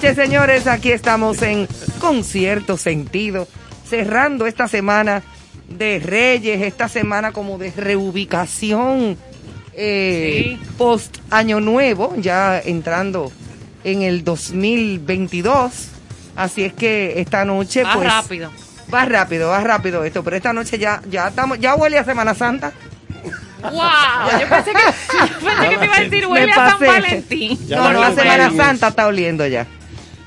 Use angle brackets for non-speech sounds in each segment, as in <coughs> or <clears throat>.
noches, señores. Aquí estamos en Concierto Sentido, cerrando esta semana de Reyes, esta semana como de reubicación eh, post Año Nuevo, ya entrando en el 2022. Así es que esta noche, Va pues, rápido. va rápido, va rápido esto. Pero esta noche ya, ya estamos, ya huele a Semana Santa. ¡Wow! Yo pensé que, yo pensé que te iba a decir huele a San. Valentín. Ya no, la no, a Semana Santa está oliendo ya.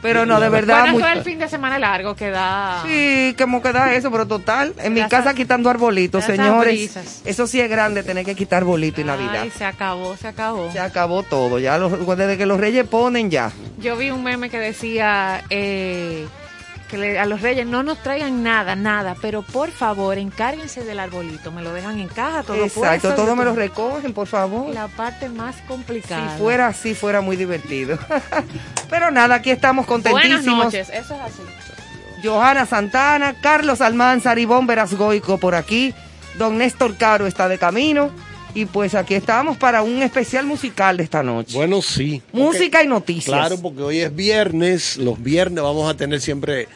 Pero no, de verdad. Bueno, es el fin de semana largo que da. Sí, como queda eso, pero total, en mi Las casa as- quitando arbolitos, señores. Eso sí es grande, tener que quitar arbolito y Navidad. Se acabó, se acabó. Se acabó todo, ya los, desde que los reyes ponen ya. Yo vi un meme que decía eh, que le- a los reyes no nos traigan nada, nada, pero por favor encárguense del arbolito. Me lo dejan en caja, todo Exacto, puesto, todo me lo recogen, por favor. La parte más complicada. Si fuera así, fuera muy divertido. <laughs> pero nada, aquí estamos contentísimos. Buenas noches, eso es así. Johanna Santana, Carlos Almanzar y Veras Goico por aquí. Don Néstor Caro está de camino. Y pues aquí estamos para un especial musical de esta noche. Bueno, sí. Música y noticias. Claro, porque hoy es viernes. Los viernes vamos a tener siempre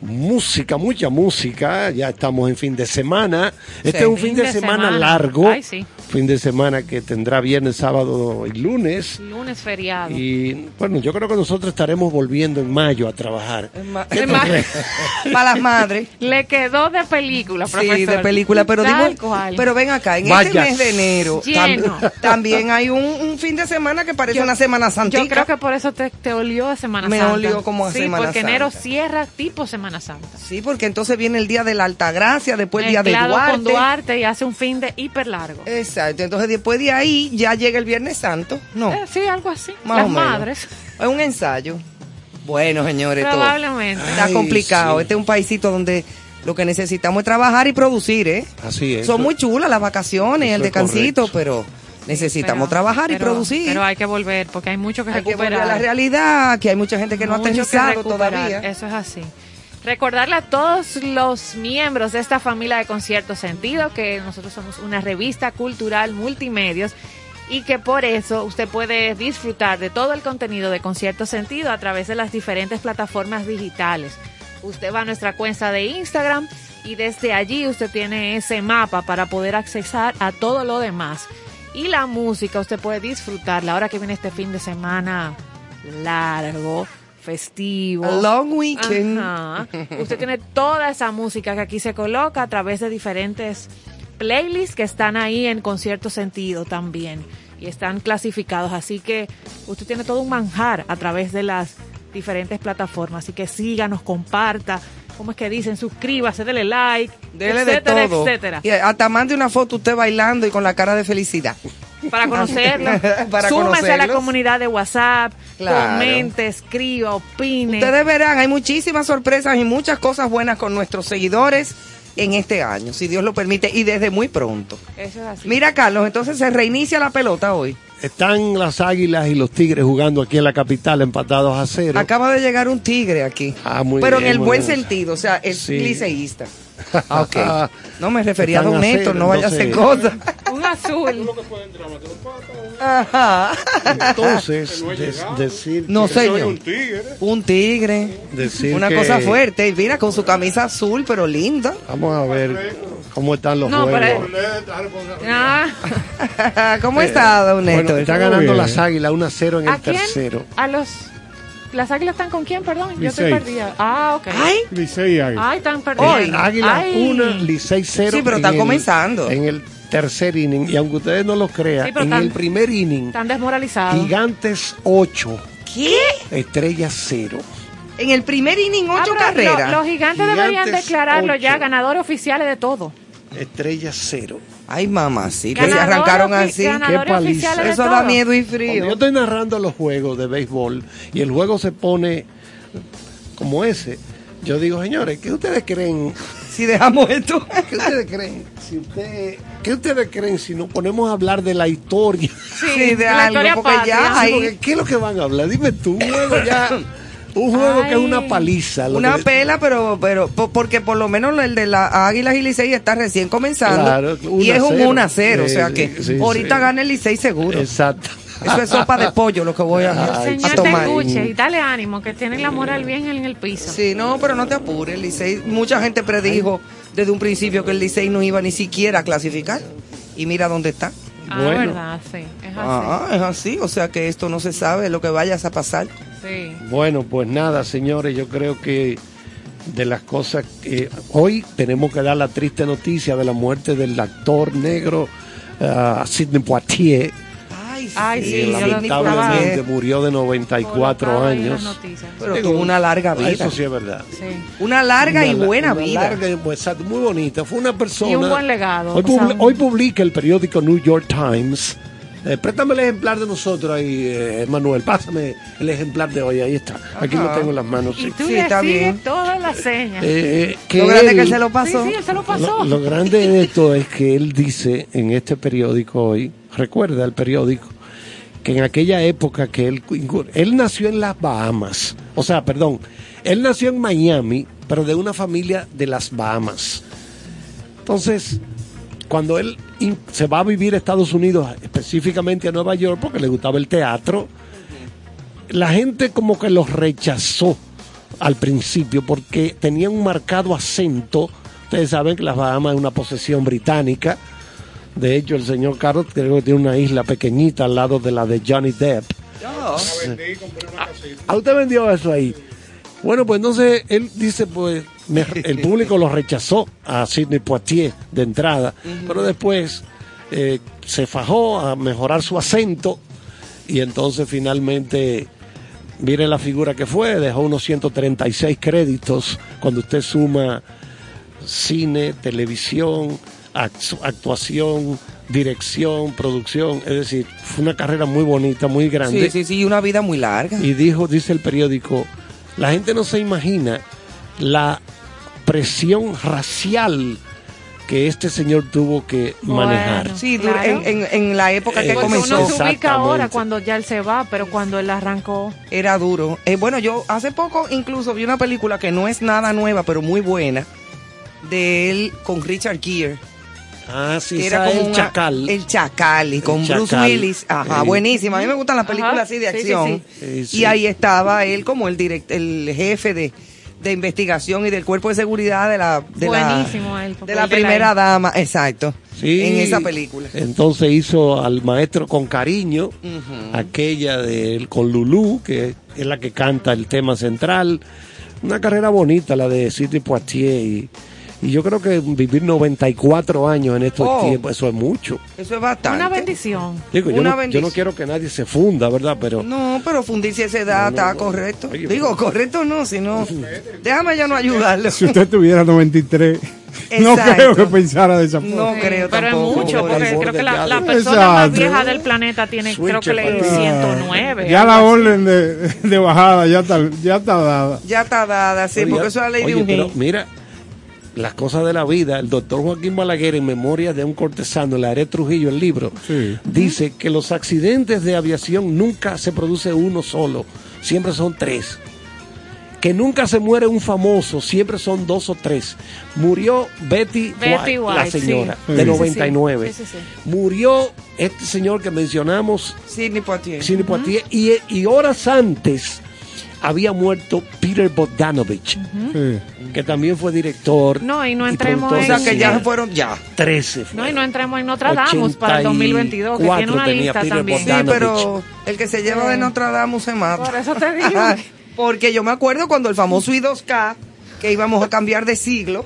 música, mucha música. Ya estamos en fin de semana. Este Sí. es un fin, de, semana, largo. Ay, sí. Fin de semana que tendrá viernes, sábado y lunes. Lunes feriado. Y bueno, yo creo que nosotros estaremos volviendo en mayo a trabajar. ma- ¿Qué Es tú más- crees? <laughs> Para las madres. Le quedó de película, Sí, profesor. de película, pero Tal digo, cual. pero ven acá, en Vaya. este mes de enero <laughs> Lleno. tam- también hay un, un fin de semana que parece una Semana Santa. Yo creo que por eso te, te olió a Semana Me Santa. olió como a sí, Semana porque enero Santa. cierra tipo Semana Santa. Sí, porque entonces viene el día de la Altagracia, después el día de Duarte. con Duarte y hace un fin de hiper largo. Exacto, entonces después de ahí ya llega el Viernes Santo. No, Eh, sí, algo así. más Las o menos. madres. Es un ensayo. Bueno, señores, todo Probablemente. está Ay, complicado. sí. Este es un paisito donde lo que necesitamos es trabajar y producir, ¿eh? Así es. Son muy chulas las vacaciones, eso el es descansito, pero necesitamos Pero- trabajar y producir. Pero hay que volver porque hay mucho que hay que volver recuperar. a la realidad, que hay mucha gente que no ha aterrizado recuperar. todavía. Eso es así. Recordarle a todos los miembros de esta familia de Concierto Sentido que nosotros somos una revista cultural multimedios y que por eso usted puede disfrutar de todo el contenido de Concierto Sentido a través de las diferentes plataformas digitales. Usted va a nuestra cuenta de Instagram y desde allí usted tiene ese mapa para poder accesar a todo lo demás. Y la música usted puede disfrutarla ahora que viene este fin de semana largo, festivo. A long weekend. Ajá. Usted tiene toda esa música que aquí se coloca a través de diferentes playlists que están ahí en concierto sentido también y están clasificados. Así que usted tiene todo un manjar a través de las diferentes plataformas. Así que síganos, comparta. ¿Cómo es que dicen? Suscríbase, dele like, Dele etcétera, de todo. etcétera. Y hasta mande una foto usted bailando y con la cara de felicidad. Para <laughs> conocerlo. <laughs> Para Súmese a la conocerlos. comunidad de WhatsApp. Claro. Comente, escriba, opine. Ustedes verán, hay muchísimas sorpresas y muchas cosas buenas con nuestros seguidores en este año, si Dios lo permite, y desde muy pronto. Eso es así. Mira, Carlos, entonces se reinicia la pelota hoy. Están las águilas y los tigres jugando aquí en la capital empatados a cero. Acaba de llegar un tigre aquí. Ah, muy pero bien, en el buen bien. sentido, o sea, es Sí. liceísta. <laughs> Ah, ok. No me refería a Don Néstor, no vaya a hacer cosas. Un azul. Ajá. Entonces, des- decir No, que- señor. Un tigre. Decir Una que- cosa fuerte. Y mira, con su camisa azul, pero linda. Vamos a ver cómo están los No, juegos. pero. Ah, <laughs> ¿Cómo está, Don Bueno, Néstor? está ganando las águilas 1 a 0 en ¿A el quién? tercero. A los. ¿Las águilas están con quién, perdón? Yo estoy perdida. Ah, ok. Ay, Licey Águila. Ay, están perdidos. Hoy. Águila Ay. 1, Licey 0. Sí, pero el- comenzando. En el tercer inning. Y aunque ustedes no lo crean, Sí, en el primer inning, Están desmoralizados. Gigantes 8, ¿qué? Estrellas 0. En el primer inning, Ah, ocho pero carreras. lo- los gigantes, deberían declararlo ya ganadores oficiales de todo. Estrellas 0. Ay, mamá, sí. Que se Ganadores arrancaron así. Qué paliza. Eso todo. da miedo y Cuando frío. yo estoy narrando los juegos de béisbol y el juego se pone como ese, yo digo, señores, ¿qué ustedes creen? Si dejamos esto. ¿Qué ustedes creen? Si usted, ¿Qué ustedes creen si nos ponemos a hablar de la historia? Sí, de la algo, historia porque ya patria. hay- Sí, porque ¿Qué es lo que van a hablar? Dime tú, juego ya, <laughs> un juego que es una paliza. lo Una que- pela, pero, pero po- porque por lo menos el de las Águilas y Licey está recién comenzando. Claro, y es un 1 a 1 a 0. o sea que sí, ahorita sí. gana el Licey seguro. Exacto. Eso es sopa de pollo lo que voy a, Ay, a Señor, te tomar. escuche y dale ánimo, que tienen la moral bien en el piso. Sí, no, pero no te apures, el Licey. Mucha gente predijo desde un principio que el Licey no iba ni siquiera a clasificar. Y mira dónde está. Ah, Bueno. verdad, sí. Es así. Ah, es así. O sea que esto no se sabe lo que vayas a pasar. Sí. Bueno, pues nada, señores, yo creo que de las cosas que hoy tenemos que dar la triste noticia de la muerte del actor negro ah, Sidney Poitier, Ay, Ay, sí, yo lo lamentablemente murió de 94 Colocado ahí en las años. Pero Digo, tuvo una larga vida. Eso sí es verdad. Sí. Una larga y Una buena una vida. larga y, pues, muy bonita. Fue una persona. Y un buen legado, Hoy, o sea, publi- un- hoy publica el periódico New York Times. Eh, préstame el ejemplar de nosotros ahí, eh, Manuel. Pásame el ejemplar de hoy. Ahí está. Aquí lo tengo en las manos. Y sí. tú Sí, le está sigues bien. todas las señas. Eh, eh, que Lo grande él- que él se lo pasó. Sí, sí, él se lo pasó. Lo, lo grande de esto es que él dice en este periódico hoy, recuerda el periódico, que en aquella época que él, él nació en las Bahamas, o sea, perdón, él nació en Miami, pero de una familia de las Bahamas. Entonces, cuando él se va a vivir a Estados Unidos, específicamente a Nueva York, porque le gustaba el teatro, la gente como que los rechazó al principio porque tenía un marcado acento. Ustedes saben que las Bahamas es una posesión británica. De hecho, el señor Carlos creo que tiene una isla pequeñita al lado de la de Johnny Depp. ¿A usted vendió eso ahí? Bueno, pues entonces él dice, pues me- el público lo rechazó a Sidney Poitier de entrada, pero después eh, se fajó a mejorar su acento y entonces finalmente, mire la figura que fue, dejó unos 136 créditos cuando usted suma cine, televisión, actu- actuación, dirección, producción, es decir, fue una carrera muy bonita, muy grande. Sí, sí, sí, una vida muy larga. Y dijo, dice el periódico, la gente no se imagina la presión racial que este señor tuvo que Bueno. manejar. Sí, Claro. en, en- en la época que Eh, comenzó uno se ubica ahora cuando ya él se va, pero cuando él arrancó. era duro. Eh, bueno, yo hace poco incluso vi una película que no es nada nueva, pero muy buena, de él con Richard Gere. Ah, sí, que era como el una- chacal. El Chacal, y con Bruce. Willis. Ajá, Eh. buenísima. A mí me gustan las películas Ajá, así de sí, acción. sí. Eh, sí. Y ahí estaba él como el direct, el jefe de, de investigación y del cuerpo de seguridad de la, de la, el de la de la- primera dama. Exacto. Sí. En esa película. Entonces hizo al maestro con cariño, aquella de él con Lulú, que es la que canta el tema central. Una carrera bonita la de Sidney Poitier. Y, y yo creo que vivir 94 años en estos Oh. tiempos, eso es mucho. Eso es bastante. Una bendición. Digo, yo Una no, yo bendición. no quiero que nadie se funda, ¿verdad? Pero No, pero fundirse a esa edad está correcto. Oye, Digo, pero- correcto no, sino. <laughs> Déjame ya no ayudarlo. Si usted tuviera 93, <laughs> no Exacto. creo que pensara de esa forma. No Sí, creo pero tampoco. es mucho, porque creo que la, la persona más Exacto. vieja del planeta tiene, creo que le Switcher, 109. Ya la orden de, de bajada ya está, ya está dada. Ya está dada, sí, Oye, porque eso es la ley oye, de un pero mira, las cosas de la vida, el doctor Joaquín Balaguer en Memorias de un cortesano, en la Are Trujillo, el libro, Sí. dice que los accidentes de aviación nunca se produce uno solo, siempre son tres. que nunca se muere un famoso, siempre son dos o tres. Murió Betty, Betty White, White, la señora, Sí. de Sí, sí, sí. 99. Sí, sí, sí. Murió este señor que mencionamos, Sidney Poitier. Sidney Poitier, y, y horas antes había muerto Peter Bogdanovich, que también fue director. No, y no y entremos productor O sea que ya fueron, ya. 13 No, y no entremos en Notre Dame para el 2022, que tiene una lista Peter también. Sí, pero el que se lleva de Notre Dame se mata. Por eso te <laughs> digo. Porque yo me acuerdo cuando el famoso I2K, que íbamos a cambiar de siglo,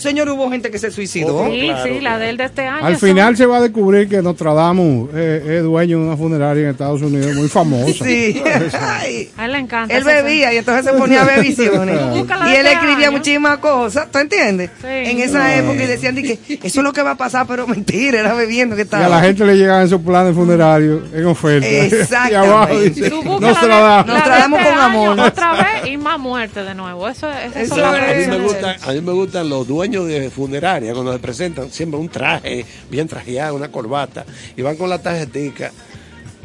señor, hubo gente que se suicidó. Oh, Sí, claro, sí, la claro. de él de este año. Al son- final se va a descubrir que Nostradamus eh, es dueño de una funeraria en Estados Unidos muy famosa. Sí. <laughs> Ay. A él le encanta. Él bebía y entonces se ponía a ver <laughs> visiones. Búscala de y él este escribía año. muchísimas cosas, ¿tú entiendes? Sí. En esa época y decían de que eso es lo que va a pasar, pero mentira, era bebiendo que Y estaba. a la gente le llegan esos planes funerarios en oferta. <laughs> Exactamente. y abajo dice, Nostradamus. la de Nostradamus este con amor. Otra vez y más muerte de nuevo. Eso, es- a, mí me predicciones. gusta, a mí me gustan los dueños de funeraria cuando se presentan siempre un traje bien trajeado, una corbata y van con la tarjetica.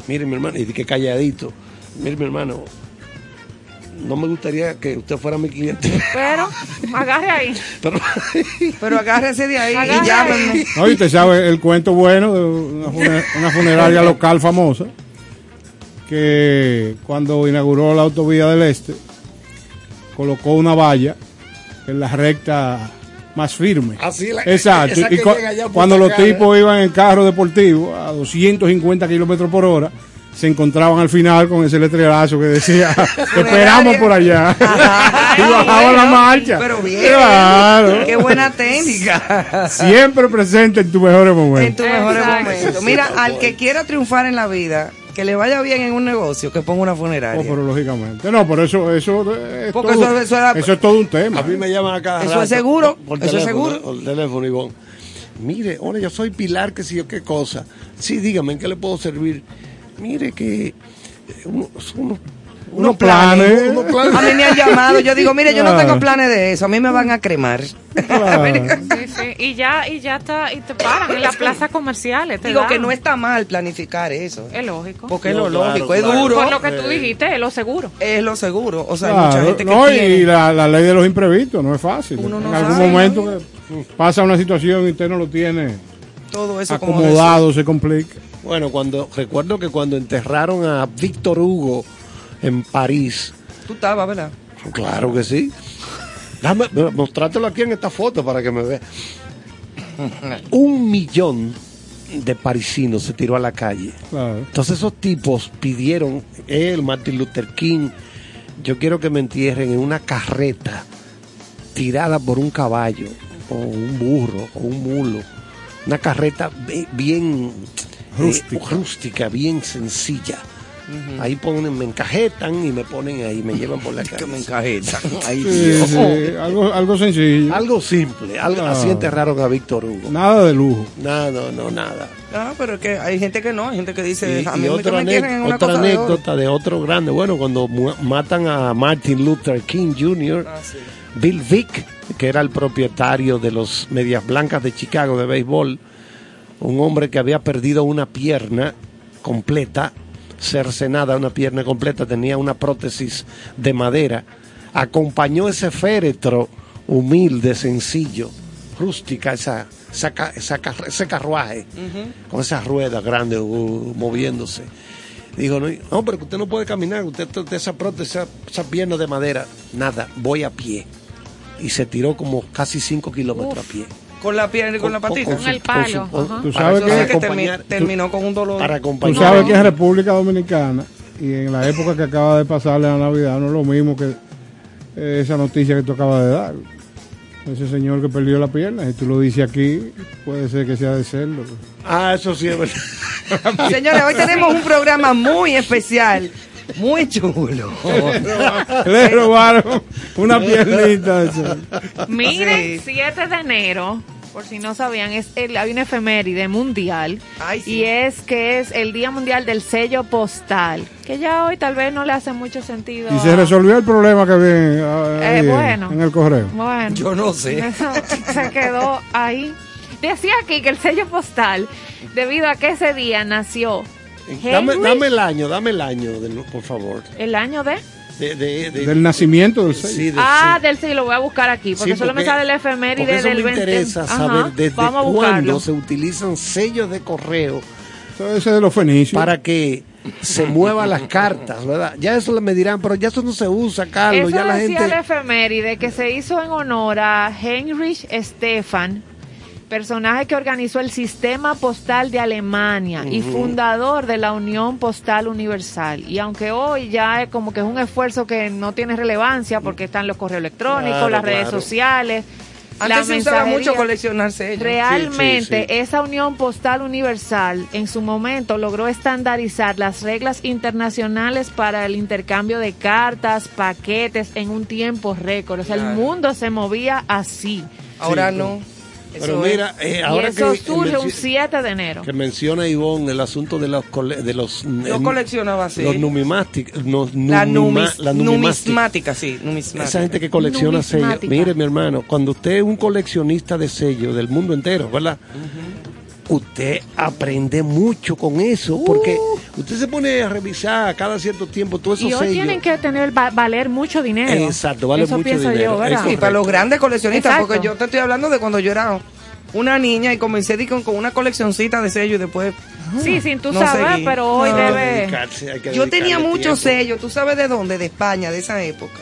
Mire mi hermano, y que calladito. Mire mi hermano, no me gustaría que usted fuera mi cliente, Pero, agarre ahí. <laughs> pero Pero agárrese de ahí Agárrese. y llámenme. No, y usted sabe el cuento bueno de una, funer- una funeraria <laughs> local famosa que cuando inauguró la autovía del Este colocó una valla en la recta más firme. Así la- Exacto. esa Y cu- cuando los tipos iban en carro deportivo a 250 kilómetros por hora, se encontraban al final con ese letrerazo que decía, <laughs> "Te esperamos por allá. <laughs> <laughs> y bajaban la marcha. Pero bien. Claro. Qué buena técnica. Siempre presente en tus mejores momentos. En tus mejores momentos. Mira, al que quiera triunfar en la vida, que le vaya bien en un negocio, que ponga una funeraria. Oh, pero lógicamente. No, pero eso, eso, es, Porque todo, eso- eso era- eso es todo un tema. a mí me llaman a cada Eso rato es seguro, por eso es teléfono, seguro. Por teléfono, Ivonne. Mire, hola, yo soy Pilar, que sé yo qué cosa. Sí, dígame, ¿en qué le puedo servir? Mire que eh, uno- unos, Unos planes. unos planes. <laughs> A mí me han llamado, yo digo, mire, yo no tengo planes de eso, a mí me van a cremar. Claro. <laughs> Sí, sí. Y ya, y ya está, y te paran en las plazas comerciales. te Digo dan. que no está mal planificar eso, Es lógico. porque es No, lo claro, lógico, es duro, Por lo que tú dijiste, es lo seguro. es lo seguro. O sea, hay mucha gente que no, tiene. y la, la ley de los imprevistos no es fácil. Uno no en algún sabe, momento pasa una situación y usted no lo tiene todo eso como acomodado, se complica. Bueno, cuando recuerdo que cuando enterraron a Víctor Hugo en París, Tú estabas, ¿verdad? claro que sí. Dame, mostrátelo aquí en esta foto para que me vea. Un millón de parisinos se tiró a la calle. Claro. Entonces esos tipos pidieron, él, Martin Luther King, yo quiero que me entierren en una carreta tirada por un caballo, o un burro, o un mulo. Una carreta bien eh, rústica, bien sencilla. Ahí ponen, me encajetan y me ponen ahí, me llevan por la <laughs> calle. Que me encajetan. Ay, Sí, Dios. sí, algo, algo sencillo. Algo simple, algo, Ah. así enterraron a Víctor Hugo. Nada de lujo. No, no, no, nada. Ah, pero es que hay gente que no, hay gente que dice, Y, a y mí otra, me quieren en una otra cosa anécdota de, otro grande. Bueno, cuando mu- matan a Martin Luther King Jr., Ah, sí. Bill Vick, que era el propietario de los Medias Blancas de Chicago de béisbol, un hombre que había perdido una pierna completa, cercenada, una pierna completa, tenía una prótesis de madera, acompañó ese féretro humilde, sencillo, rústica, esa, esa ese carruaje, con esas ruedas grandes uh, moviéndose. Digo, no, no, pero usted no puede caminar, usted usted esa prótesis, esa, esa pierna de madera, nada, voy a pie. Y se tiró como casi 5 kilómetros a pie. Con la pierna y con la patita. Con el palo, ajá. Tú sabes que- termi- acompañar- terminó con un dolor. para Tú acompañar. sabes que en República Dominicana y en la época que acaba de pasarle la Navidad no es lo mismo que eh, esa noticia que tú acabas de dar. Ese señor que perdió la pierna, si tú lo dices aquí, puede ser que sea de serlo. Ah, eso sí es verdad. Señores, hoy tenemos un programa muy especial, muy chulo. <laughs> Le robaron una <laughs> piernita. esa. Miren, Sí. 7 de enero, por si no sabían, es el, hay una efeméride mundial Ay, sí. y es que es el Día Mundial del Sello Postal, que ya hoy tal vez no le hace mucho sentido. Y se resolvió el problema que había Eh, en- bueno. en el correo. Bueno, Yo no sé. <laughs> eso se quedó ahí. Decía aquí que el sello postal, debido a que ese día nació Dame, dame el año, dame el año, de- por favor. el año de de, de- de- Del nacimiento del sello. sí, del Ah, sello. del sí, lo voy a buscar aquí, porque Sí, solo me sale el porque efeméride eso del me 20. interesa Ajá, saber desde vamos a cuándo buscarlo. se utilizan sellos de correo Eso ese de los fenicios. para que se muevan las cartas, ¿verdad? Ya eso me dirán, pero ya eso no se usa, Carlos. Eso ya la decía gente. el efeméride que se hizo en honor a Heinrich Stefan, personaje que organizó el sistema postal de Alemania y fundador de la Unión Postal Universal. Y aunque hoy ya es como que es un esfuerzo que no tiene relevancia porque están los correos electrónicos, Claro, las redes sociales. la Antes se usaba mucho mensajería. coleccionar sellos. Realmente Sí, sí, sí. esa Unión Postal Universal en su momento logró estandarizar las reglas internacionales para el intercambio de cartas, paquetes en un tiempo récord. O sea, Claro. el mundo se movía así. Ahora Sí, no. Pero mira, eh, y ahora eso que, surge un menci- 7 de enero. que menciona Ivonne el asunto de los cole- de los Yo em, coleccionaba los sellos. numismáticos, los La, numis- la numismática. numismática, sí, numismática. Esa gente que colecciona sellos. Mire, mi hermano, cuando usted es un coleccionista de sellos del mundo entero, ¿verdad? Usted aprende mucho con eso, porque usted se pone a revisar cada cierto tiempo todos esos Y hoy sellos. tienen que tener va- valer mucho dinero. Exacto, vale Eso mucho pienso dinero. yo, ¿verdad? Eso Sí, para los grandes coleccionistas, Exacto. porque yo te estoy hablando de cuando yo era una niña y comencé di, con, con una coleccioncita de sellos y después... Sí, sin tú No saber, seguí. pero hoy No. debe... Dedicarse, hay que Yo tenía dedicarle muchos tiempo. sellos, ¿tú sabes de dónde? De España, de esa época,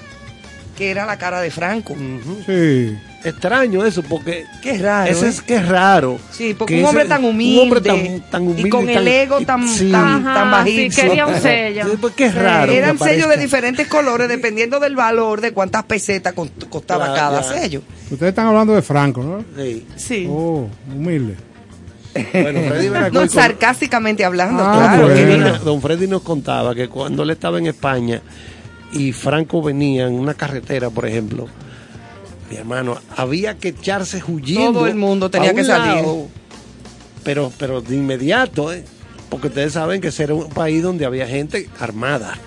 que era la cara de Franco. Ujú. Sí. Extraño eso, porque Qué raro. ese ¿eh? es que es raro. Sí, porque que un hombre ese- tan un humilde, hombre tan, tan humilde y con el tan- ego y- tan, sí. tan, Ajá, tan sí, bajito. quería un sello. Sí, pues qué raro. Eran sellos de diferentes colores dependiendo del valor de cuántas pesetas cost- costaba Claro, cada ya. sello. Ustedes están hablando de Franco, ¿no? Sí. Sí. Oh, humilde. Bueno, Freddy <laughs> No, sarcásticamente hablando, Ah, claro. bueno. Don Freddy nos contaba que cuando él estaba en España y Franco venía en una carretera, por ejemplo, mi hermano, había que echarse huyendo. Todo el mundo tenía que salir. lado, pero, pero de inmediato, ¿eh? porque ustedes saben que ese era un país donde había gente armada,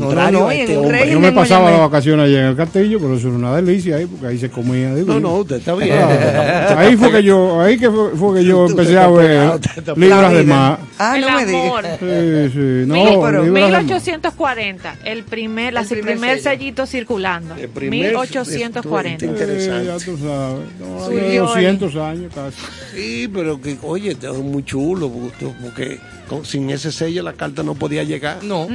contrario no, este hombre. Yo me pasaba las vacaciones allá en el castillo, pero eso era una delicia ahí, porque ahí se comía. digo, No, no, usted está bien. Ah, ahí fue que yo, ahí que fue, fue que yo empecé a ver libras de más. Ah, el no me digas. amor. Sí, sí, no, Mil- pero libras de más. 1840, el primer, la El primer primer, sello. sellito circulando. El primer- 1840. Esto es interesante. Eh, ya tú sabes. No, 200 años casi. Sí, pero que, oye, es muy chulo, porque, sin ese sello la carta no podía llegar. No.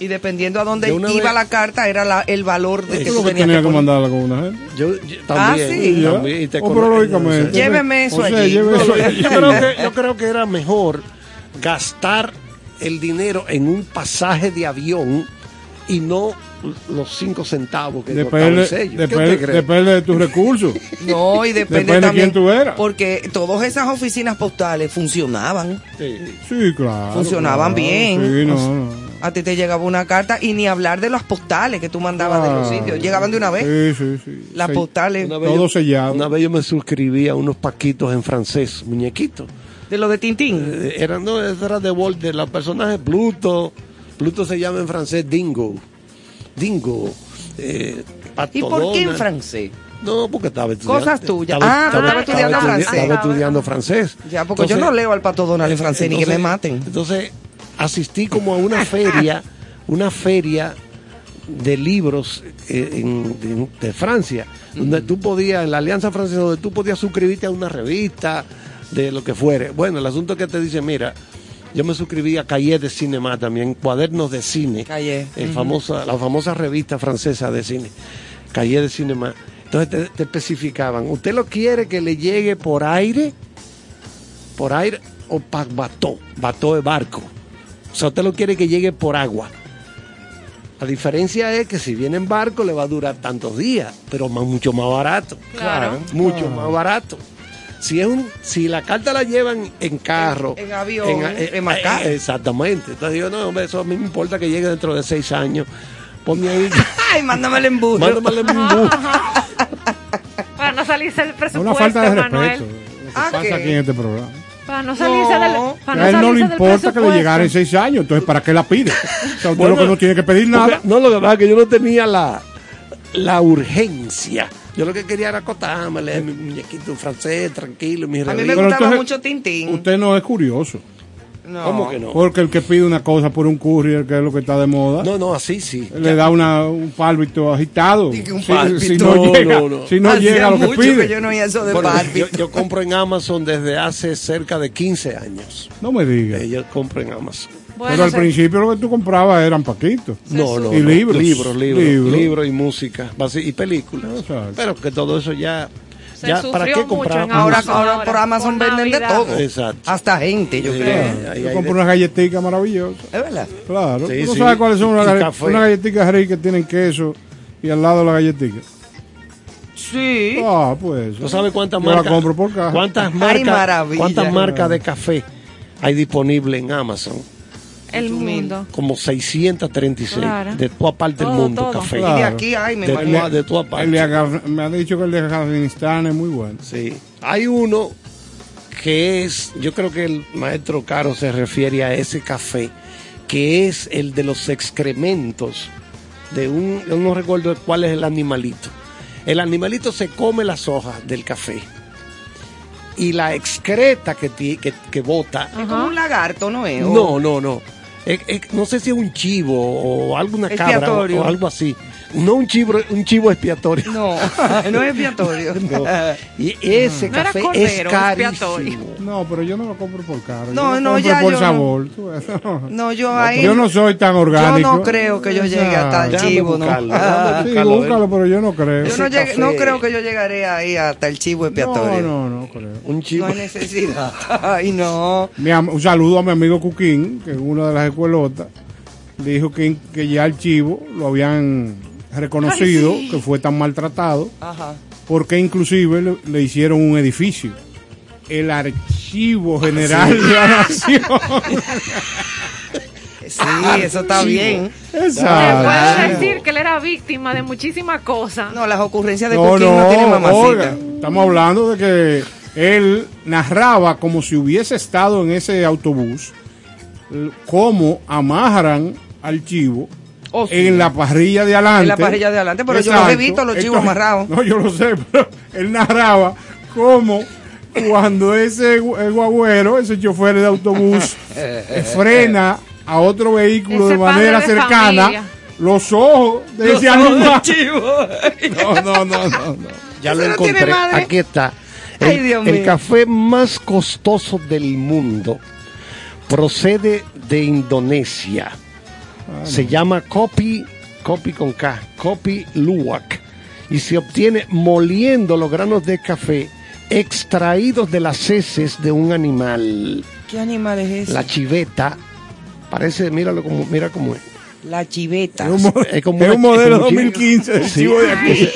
Y dependiendo a dónde iba vez- la carta, era la- el valor de que Eso tú que tenías que que mandarla con una gente. Yo, yo también, Ah, sí. también, y te Oh, cono- pero lógicamente. Lléveme eso O sea, allí. lleve No, eso yo, allí. yo creo <laughs> que, yo creo que era mejor gastar el dinero en un pasaje de avión y no los cinco centavos que costaba el Depende, sello. ¿Qué depende, depende de tus recursos. <laughs> No, y depende, Depende de también. quién tú eras. Porque todas esas oficinas postales funcionaban. Sí. Sí, claro. Funcionaban claro. bien. Sí, no, no. A ti te llegaba una carta y ni hablar de las postales que tú mandabas de los sitios. Llegaban de una vez. Sí, sí, sí. Las Sí. postales Todo sellado. Una vez yo me suscribí a unos paquitos en francés, muñequitos. de lo de Tintín. Eh, Eran, no, era de Walt, de los personajes Pluto. Pluto se llama en francés Dingo. Dingo. Eh, ¿Y por qué en francés? No, porque estaba estudiando. Cosas tuyas. Ah, tú estabas estudiando estudi- francés. Estaba estudiando francés. Ya, porque yo no leo al pato Donald en francés ni que me maten. Entonces, asistí como a una feria, una feria de libros eh, en- de, de Francia, donde tú podías, en la Alianza Francesa, donde tú podías suscribirte a una revista, de lo que fuere. Bueno, el asunto es que te dice, mira, yo me suscribí a Cahiers de Cinema también, cuadernos de cine, Cahiers, el famosa, la famosa revista francesa de cine, Cahiers de Cinema. Entonces te, te especificaban, ¿usted lo quiere que le llegue por aire? por aire o para bató, bató de barco. O sea, usted lo quiere que llegue por agua. La diferencia es que si viene en barco le va a durar tantos días, pero más- mucho más barato. Claro. Mucho más barato. Si es un, si la carta la llevan en carro, En- en avión, es más caro. exactamente. Entonces yo no, hombre, eso a mí me importa que llegue dentro de seis años. Ponme ahí, <laughs> Ay, mándame el embudo. mándamele un bus. <laughs> Para no salirse del Es presupuesto, una falta de Manuel. respeto. Lo que Ah, pasa ¿qué? aquí en este programa. Para no salirse No. del para a él no le importa que le llegara en seis años, entonces ¿para qué la pide? O sea, usted Bueno, lo que no tiene que pedir nada. Porque- no, lo que pasa es que yo no tenía la, la urgencia. Yo lo que quería era acotarme, leer mi muñequito francés, tranquilo, mi A mí me gustaba entonces, mucho Tintín. Usted no es curioso. No. ¿Cómo que no? Porque el que pide una cosa por un courier, que es lo que está de moda, No, no, así sí. le da una, un pálpito agitado. Un Si-. Si, no, llega, no, no. Si no llega a lo que mucho pide. yo no eso de Bueno, Barbie. yo, yo compro en Amazon desde hace cerca de 15 años. No me digas. Eh, Yo compro en Amazon. Bueno, Pero al se- principio lo que tú comprabas eran paquitos. No, no. Y no. libros. Libros, libros. Libros. Libros y música. Y películas. Exacto. Pero que todo eso ya. Se ya ¿Para qué comprar? Ahora, por Amazon por venden de todo. Exacto. Hasta gente, yo Sí. creo. Ahí Yo compro de- unas galletitas maravillosas. ¿Es verdad? Claro. Sí, ¿Tú sí. sabes cuáles son unas y galle- café. unas galletitas ricas que tienen queso y al lado la galletita? Sí. Ah, pues. ¿Tú sabes cuántas Yo la marcas? compro por caja. ¿Cuántas marcas? ¿Cuántas marcas de café hay disponible en Amazon? El mundo. Como 636 Claro. de toda parte del mundo todo. café. Y de aquí, ay, me De, toda- de toda parte. de me han dicho que el de Afganistán es muy bueno. Sí. Hay uno que es, yo creo que el maestro Caro se refiere a ese café, que es el de los excrementos de un, yo no recuerdo cuál es el animalito. El animalito se come las hojas del café y la excreta que, ti- que, que bota. Es como un lagarto, ¿no es? No, no, no. Es- es- no sé si es un chivo o alguna cabra o algo así. No un chivo, un chivo expiatorio. No, <laughs> no es expiatorio. <laughs> No. Y ese No café es cordero, carísimo. expiatorio. No, pero yo no lo compro por caro. No, yo no, ya por yo no. sabor. <laughs> No, yo ahí. Yo no soy tan orgánico. Yo no creo que yo llegue hasta el chivo, ¿no? buscarlo, déjame Sí, buscarlo, búscalo, pero yo no creo. Yo no, Ese llegué- no creo que yo llegaré ahí hasta el chivo No, expiatorio. no, no creo. Un chivo. No hay necesidad. Ay, no. Un saludo a mi amigo Cuquín, que es una de las escuelotas. Dijo que, que ya el chivo lo habían reconocido, Ay, sí. que fue tan maltratado, Ajá. porque inclusive le, le hicieron un edificio. El Archivo General de la Nación. <laughs> Sí, eso está bien. Se Exacto. puede decir que él era víctima de muchísimas cosas. No, las ocurrencias de No, Coquín no, no, tienen mamacita. oiga, estamos hablando de que él narraba como si hubiese estado en ese autobús, cómo amarran al chivo Oh, sí. en la parrilla de adelante. En la parrilla de adelante, pero yo los he visto, los chivos amarrados. No, yo lo sé, <laughs> pero él narraba cómo cuando ese guagüero, ese chofer de autobús, <laughs> eh, frena a otro vehículo Ese de manera de cercana, familia. los ojos de Los ese animal. <laughs> No, no, no, no, no. Ya lo no encontré. madre. Aquí está. El, Ay, Dios el mío. café más costoso del mundo procede de Indonesia. Ah, Se llama Kopi, Kopi con K, Kopi Luwak. Y se obtiene moliendo los granos de café extraídos de las heces de un animal. ¿Qué animal es ese? La chiveta. Parece, míralo como, mira cómo es. La chiveta. Es un, Es como es un modelo es como un 2015 del Sí. chivo de aquí.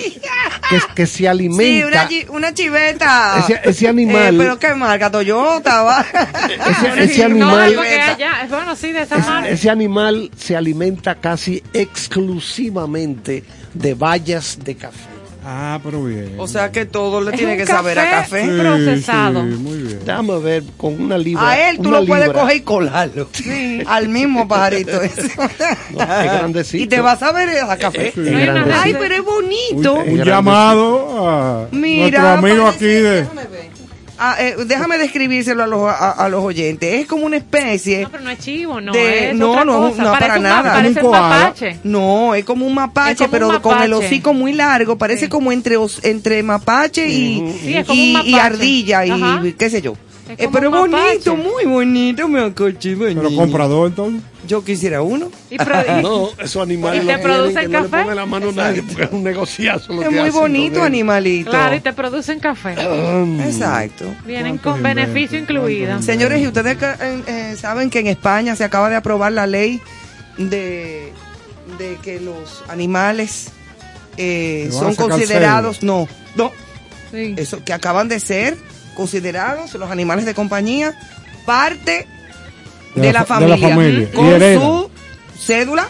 Que, que se Sí, una, alimenta. una chiveta. Ese- ese animal- Eh, pero qué marca, Toyota, va. Ese, ese No, animal. haya. Bueno, sí, de esa Es- marca. ese animal se alimenta casi exclusivamente de bayas de café. Ah, pero bien. O sea que todo le tiene que saber a Sí, café. procesado. sí, muy bien. Déjame ver con una libra. A él tú lo puedes coger y colarlo. <laughs> Al mismo pajarito ese. <laughs> es grandecito. Y te vas a ver a café. Sí. No nada grandecito. Ay, pero es bonito. un llamado a Mira, nuestro amigo parece- aquí de... Ah, eh, déjame describírselo a los, a, a los oyentes. Es como una especie. No, pero no es chivo, no De- es no, otra no, cosa. no, parece para un nada. Parece un mapache. No, es como un mapache, como pero un con el hocico muy largo. Parece Sí. como entre, entre mapache y, Sí, es como y, ardilla y Ajá. qué sé yo. Eh, pero bonito, muy bonito, mi coche, Pero comprador entonces. Yo quisiera uno. Y <laughs> No, esos animales ¿Y te producen que no le café? pone la mano nadie porque es un negociazo lo Es que muy hacen bonito animalito. claro, y te producen café. Exacto. Vienen ¿Cuántos con beneficio incluido. Señores, y ustedes eh, saben que en España se acaba de aprobar la ley de, de que los animales eh, ¿Le van a son considerados, no, no, Sí. eso que acaban de ser considerados los animales de compañía parte de, De la, la fa- de la familia, con su cédula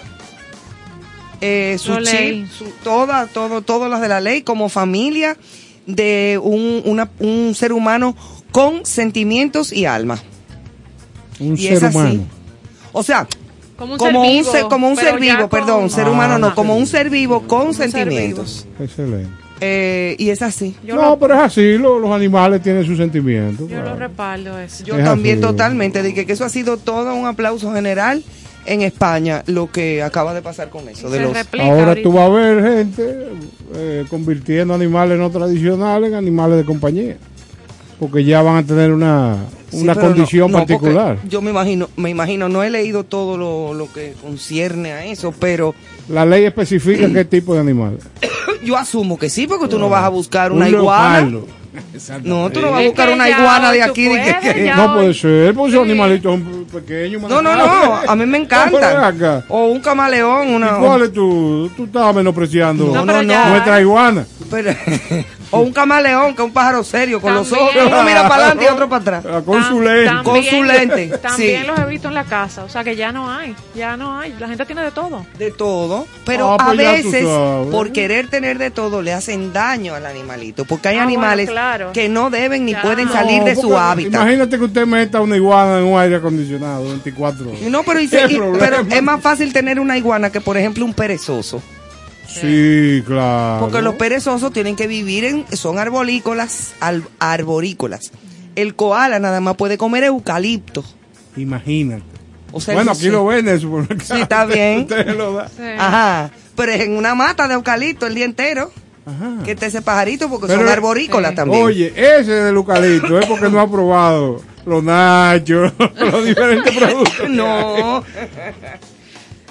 eh, su ley. chip, su, toda, todo, todas las de la ley como familia de un, una- un ser humano con sentimientos y alma. Un Y es ser así. humano. O sea, Como un como ser un vivo. ser, como un pero ser vivo, con- perdón, ser Ah, humano no, como un ser vivo con ser sentimientos. Excelente. Eh, y es así. Yo, no, lo, pero es así, lo- los animales tienen sus sentimientos. yo lo claro. respaldo eso. Yo Es también así. totalmente, dije que eso ha sido todo un aplauso general en España, lo que acaba de pasar con eso. De Se los, Ahora ahorita. tú vas a ver gente eh, convirtiendo animales no tradicionales en animales de compañía. Porque ya van a tener una, una condición no, particular. yo me imagino, me imagino, no he leído todo lo, lo que concierne a eso, pero La ley especifica qué tipo de animal. <laughs> yo asumo que sí, porque tú no vas a buscar una Un iguana. leopardo. No, tú no vas a buscar una iguana de tú aquí. de que- puedes, que- ya No puede ser, porque Sí. animalitos son pequeños. No, no, no, a mí me encantan. acá. O un camaleón, ¿Y una... cuál es tu? Tú estabas menospreciando No, pero no, ya- no. nuestra iguana. pero- <laughs> o un camaleón, que es un pájaro serio, con los ojos, uno mira para adelante y otro para atrás. La Tam- consulente. también- Con su lente, <laughs> También sí. los he visto en la casa, o sea que ya no hay, ya no hay. La gente tiene de todo. De todo, pero Ah, a pues tú veces por querer tener de todo le hacen daño al animalito, porque hay Ah, bueno, animales claro. que no deben ni Ya. pueden No, salir de su hábitat. Imagínate que usted meta una iguana en un aire acondicionado 24 horas. No, pero, y <laughs> pero es más fácil tener una iguana que, por ejemplo, un perezoso. Sí, claro. Porque los perezosos tienen que vivir en, son arborícolas, al- arborícolas. El koala nada más puede comer eucalipto. Imagínate. O sea, bueno, aquí sí. lo venden. Sí, está <laughs> bien. Usted lo da. Sí. Ajá. Pero es en una mata de eucalipto el día entero. Ajá. Que esté ese pajarito porque Pero- son arborícolas Sí. también. Oye, ese del eucalipto es porque no ha probado los nachos, <laughs> los diferentes productos. <laughs> No.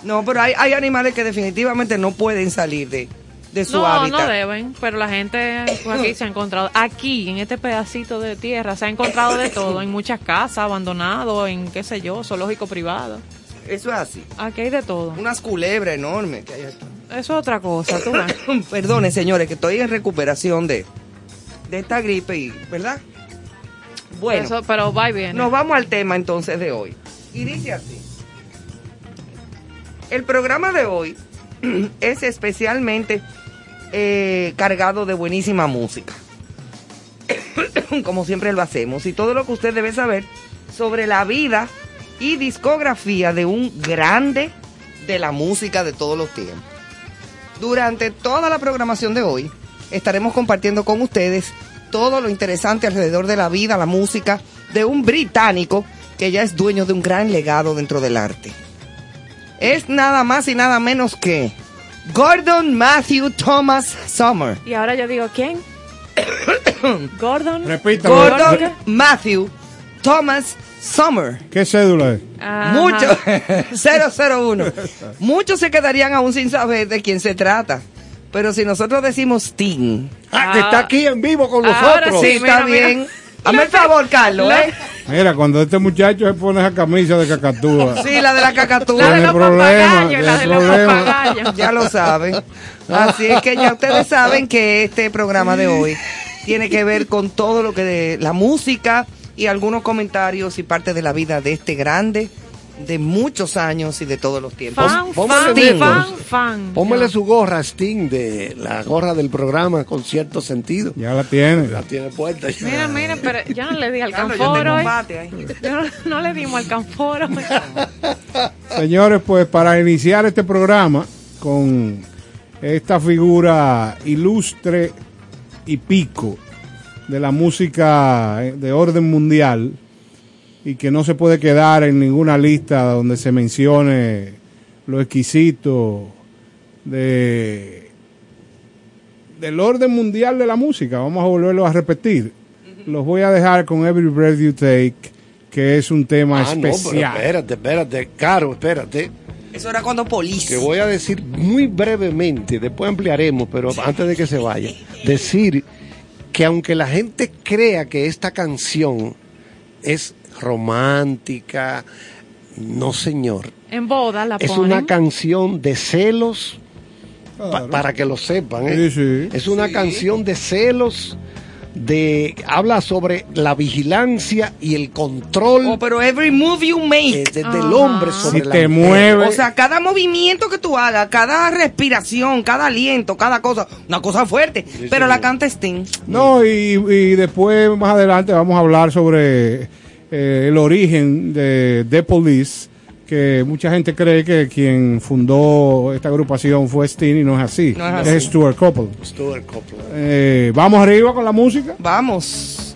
No, pero hay, hay animales que definitivamente no pueden salir de, de su No, hábitat. no deben, pero la gente pues, aquí se ha encontrado, aquí en este pedacito de tierra, se ha encontrado de todo, en muchas casas, abandonado, en qué sé yo, zoológico privado. Eso es así. Aquí hay de todo. Unas culebras enormes que hay aquí. Eso es otra cosa, tú. <coughs> Perdone, señores, que estoy en recuperación de, de esta gripe y, ¿verdad? Bueno, Eso, pero va y viene. nos vamos al tema entonces de hoy. Y dice así. El programa de hoy <clears throat> es especialmente eh, cargado de buenísima música. <clears throat> Como siempre lo hacemos. Y todo lo que usted debe saber sobre la vida y discografía de un grande de la música de todos los tiempos. Durante toda la programación de hoy estaremos compartiendo con ustedes todo lo interesante alrededor de la vida, la música de un británico que ya es dueño de un gran legado dentro del arte. Es nada más y nada menos que Gordon Matthew Thomas Summer. Y ahora yo digo, ¿quién? <coughs> Gordon. Repítame. Gordon ¿qué- Matthew Thomas Summer. ¿Qué cédula es? Ajá. Muchos, 001. Muchos se quedarían aún sin saber de quién se trata. Pero si nosotros decimos Sting, Ah, que está aquí en vivo con Ahora nosotros. sí, Sí, está mira, mira. Hazme el favor, Carlos, ¿eh? Mira, cuando este muchacho se pone esa camisa de cacatúa. Sí, la de la La cacatúa. de Tiene los problema, papagayos, la de los papagayos. Ya lo saben. Así es que ya ustedes saben que este programa de hoy tiene que ver con todo lo que de la música y algunos comentarios y parte de la vida de este grande de muchos años y de todos los tiempos. Fan, Póngale fan, fan. Póngale su gorra Sting de la gorra del programa con cierto sentido. Ya la tiene. La tiene puesta. ya. Mira, mira, pero yo no le di al <laughs> canforo. bate. Yo no le dimos al canforo. <laughs> Señores, pues para iniciar este programa con esta figura ilustre y pico de la música eh, de orden mundial y que no se puede quedar en ninguna lista donde se mencione lo exquisito de del orden mundial de la música. Vamos a volverlo a repetir. Los voy a dejar con Every Breath You Take, que es un tema Ah, no, pero especial. espérate, espérate, Caro, espérate. Eso era cuando Police. Que voy a decir muy brevemente, después ampliaremos, pero antes de que se vaya, decir que aunque la gente crea que esta canción es romántica, no señor, En boda la es ponen. una canción de celos, pa- Claro. para que lo sepan, ¿eh? Sí, sí. es una canción de celos, de habla sobre la vigilancia y el control Oh, pero every move you eh, make. de- del Ajá. hombre sobre Si la te mujer. mueve. O sea, cada movimiento que tú hagas, cada respiración, cada aliento, cada cosa, una cosa fuerte. pero la canta Sting. No, y, y después más adelante vamos a hablar sobre eh, el origen de The Police, que mucha gente cree que quien fundó esta agrupación fue Sting y no es así. Es, así. Stuart Copeland. Stuart Copeland. Eh, Vamos arriba con la música. Vamos.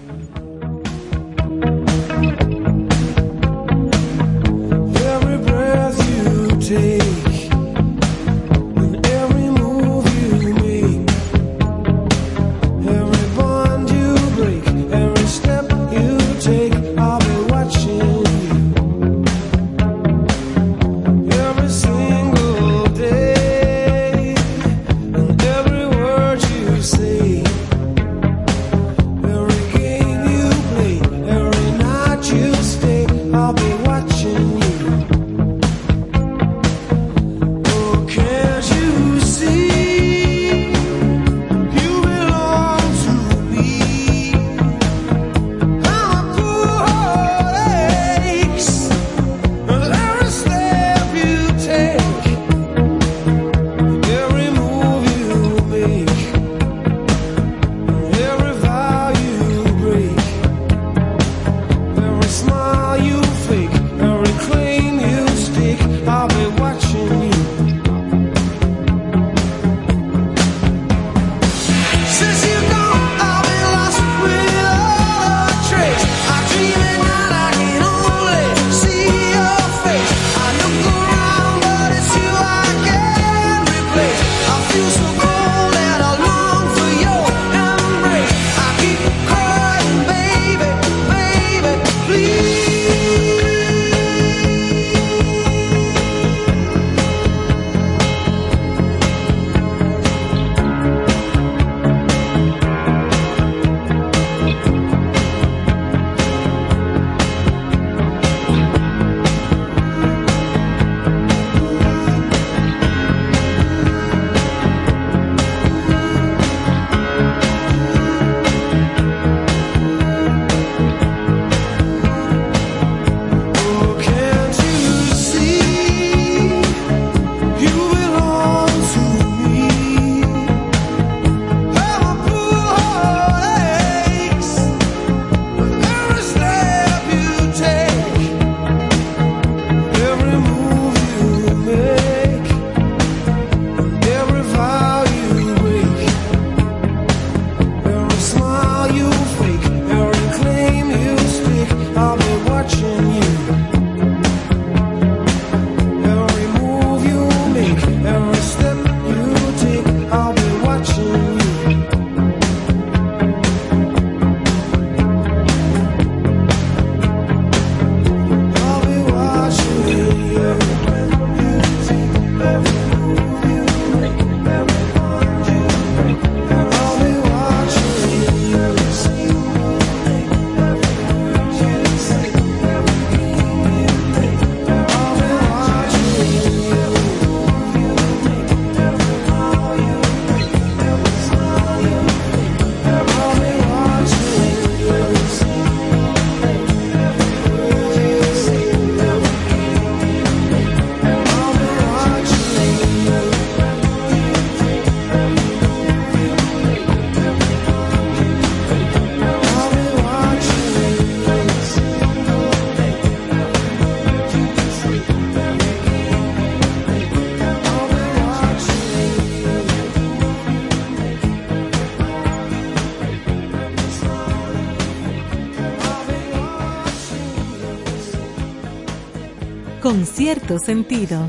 con cierto sentido.